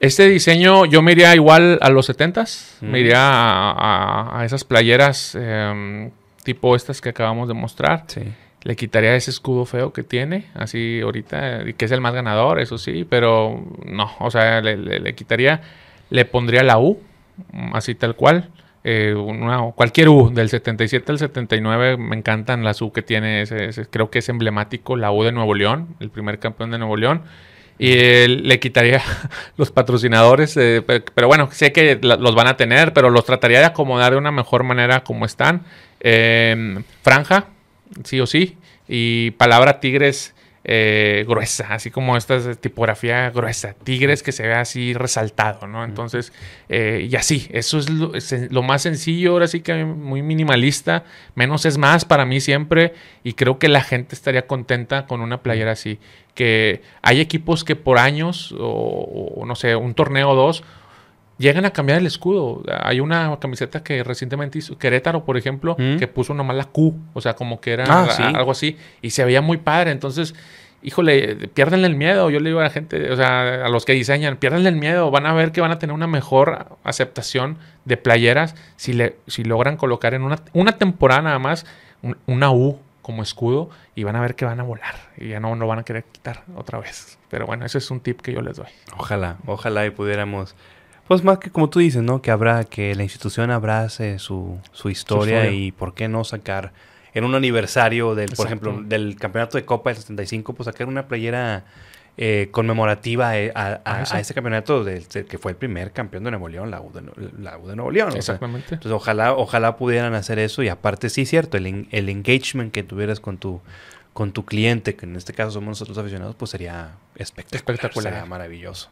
Este diseño yo me iría igual a los 70s, me iría a, esas playeras em, tipo estas que acabamos de mostrar. Sí. Le quitaría ese escudo feo que tiene, así ahorita, y que es el más ganador, eso sí, pero no, o sea, le, quitaría, le pondría la U, así tal cual. Eh, cualquier U, del 77 al 79, me encantan las U que tiene, ese, creo que es emblemático, la U de Nuevo León, el primer campeón de Nuevo León. Y le quitaría los patrocinadores, eh, pero, bueno, sé que los van a tener, pero los trataría de acomodar de una mejor manera como están. Em, franja, sí o sí. Y palabra tigres eh, gruesa, así como esta tipografía gruesa. Tigres que se ve así resaltado, ¿no? Entonces, eh, y así, eso es lo, más sencillo, ahora sí que muy minimalista. Menos es más para mí siempre. Y creo que la gente estaría contenta con una playera así. Que hay equipos que por años, o no sé, un torneo o dos, llegan a cambiar el escudo. Hay una camiseta que recientemente hizo Querétaro, por ejemplo, mm. que puso nomás la Q, o sea, como que era ah, algo así, y se veía muy padre. Entonces, híjole, pierdenle el miedo. Yo le digo a la gente, o sea, a los que diseñan, pierdenle el miedo. Van a ver que van a tener una mejor aceptación de playeras si, le, si logran colocar en una, una temporada nada más una U como escudo y van a ver que van a volar y ya no lo van a querer quitar otra vez. Pero bueno, ese es un tip que yo les doy. Ojalá, ojalá y pudiéramos pues más que como tú dices, ¿no? Que habrá, que la institución abrace su, su, historia, y por qué no sacar en un aniversario del, por ejemplo, del campeonato de Copa del 75, pues sacar una playera eh, conmemorativa eh, a, a, ese campeonato del, que fue el primer campeón de Nuevo León, la U de, la U de Nuevo León. Exactamente. entonces ojalá, ojalá pudieran hacer eso y aparte sí es cierto, el, el engagement que tuvieras con tu con tu cliente, que en este caso somos nosotros aficionados, pues sería espectacular, espectacular. sería maravilloso.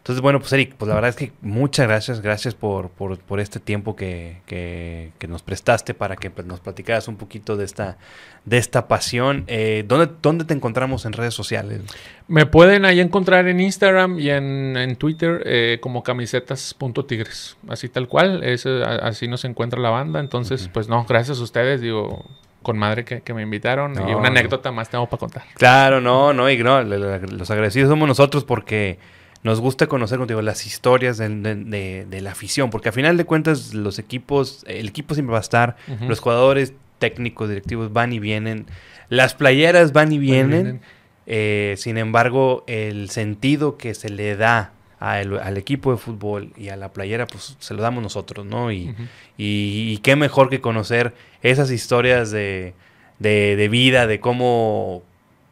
Entonces, bueno, pues Eric, pues la verdad es que muchas gracias, gracias por, por, este tiempo que, que, nos prestaste para que pues, nos platicaras un poquito de esta, de esta pasión. Eh, ¿dónde, ¿Dónde te encontramos en redes sociales? Me pueden ahí encontrar en Instagram y en, Twitter eh, como camisetas.tigres, así tal cual, es, así nos encuentra la banda. Entonces, pues no, gracias a ustedes, digo, con madre que, me invitaron y una anécdota más tengo para contar. Claro, no, no, y no, los agradecidos somos nosotros porque nos gusta conocer contigo las historias de, la afición, porque a final de cuentas los equipos, el equipo siempre va a estar, los jugadores técnicos, directivos van y vienen, las playeras van y vienen, eh, sin embargo el sentido que se le da al equipo de fútbol y a la playera, pues se lo damos nosotros, ¿no? Y, y, qué mejor que conocer esas historias de, de vida, de cómo,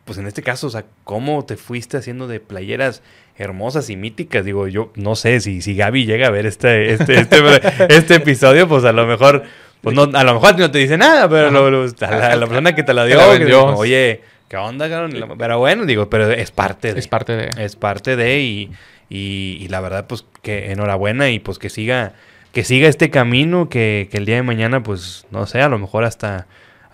pues en este caso, o sea, cómo te fuiste haciendo de playeras hermosas y míticas. Digo, yo no sé si, si Gaby llega a ver este, este, este, este episodio, pues a lo mejor, pues no, a lo mejor no te dice nada, pero la, persona que te la dio, oye, ¿qué onda, cabrón? Pero bueno, digo, pero es parte de. Es parte de. Es parte de y, y, la verdad, pues que enhorabuena y pues que siga, que siga este camino, que, que el día de mañana, pues, no sé, a lo mejor hasta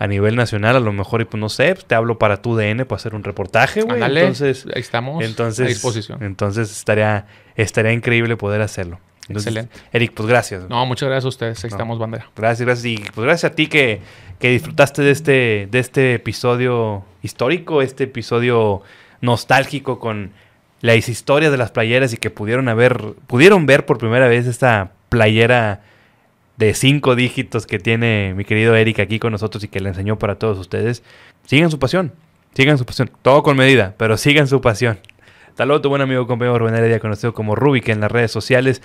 a nivel nacional, a lo mejor, y pues no sé, te hablo para tu DN para hacer un reportaje, güey. Entonces, ahí estamos entonces, a disposición. Entonces estaría, estaría increíble poder hacerlo. Excelente. Eric, pues gracias. No, muchas gracias a ustedes. Ahí estamos, bandera. Gracias, gracias. Y pues gracias a ti que, que disfrutaste de este, de este episodio histórico, este episodio nostálgico con las historias de las playeras y que pudieron haber, pudieron ver por primera vez esta playera de cinco dígitos que tiene mi querido Eric aquí con nosotros y que le enseñó para todos ustedes, sigan su pasión, sigan su pasión, todo con medida, pero sigan su pasión. Tal tu buen amigo compañero Rubén Heredia, conocido como Rubik en las redes sociales.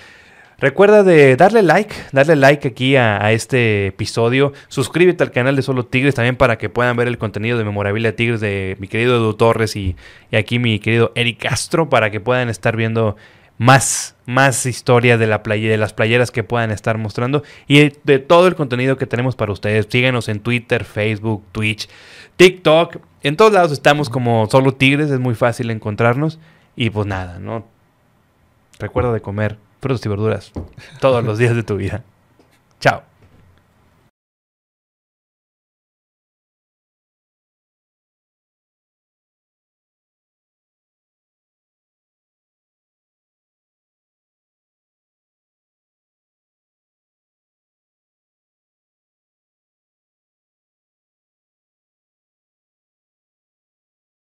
Recuerda de darle like, darle like aquí a, este episodio. Suscríbete al canal de Solo Tigres también para que puedan ver el contenido de Memorabilia Tigres de mi querido Edu Torres y, y aquí mi querido Eric Castro para que puedan estar viendo más, más historia de, la playa, de las playeras que puedan estar mostrando y de, todo el contenido que tenemos para ustedes. Síguenos en Twitter, Facebook, Twitch, TikTok. En todos lados estamos como Solo Tigres, es muy fácil encontrarnos. Y pues nada, ¿no? Recuerda de comer frutas y verduras todos los días de tu vida. Chao.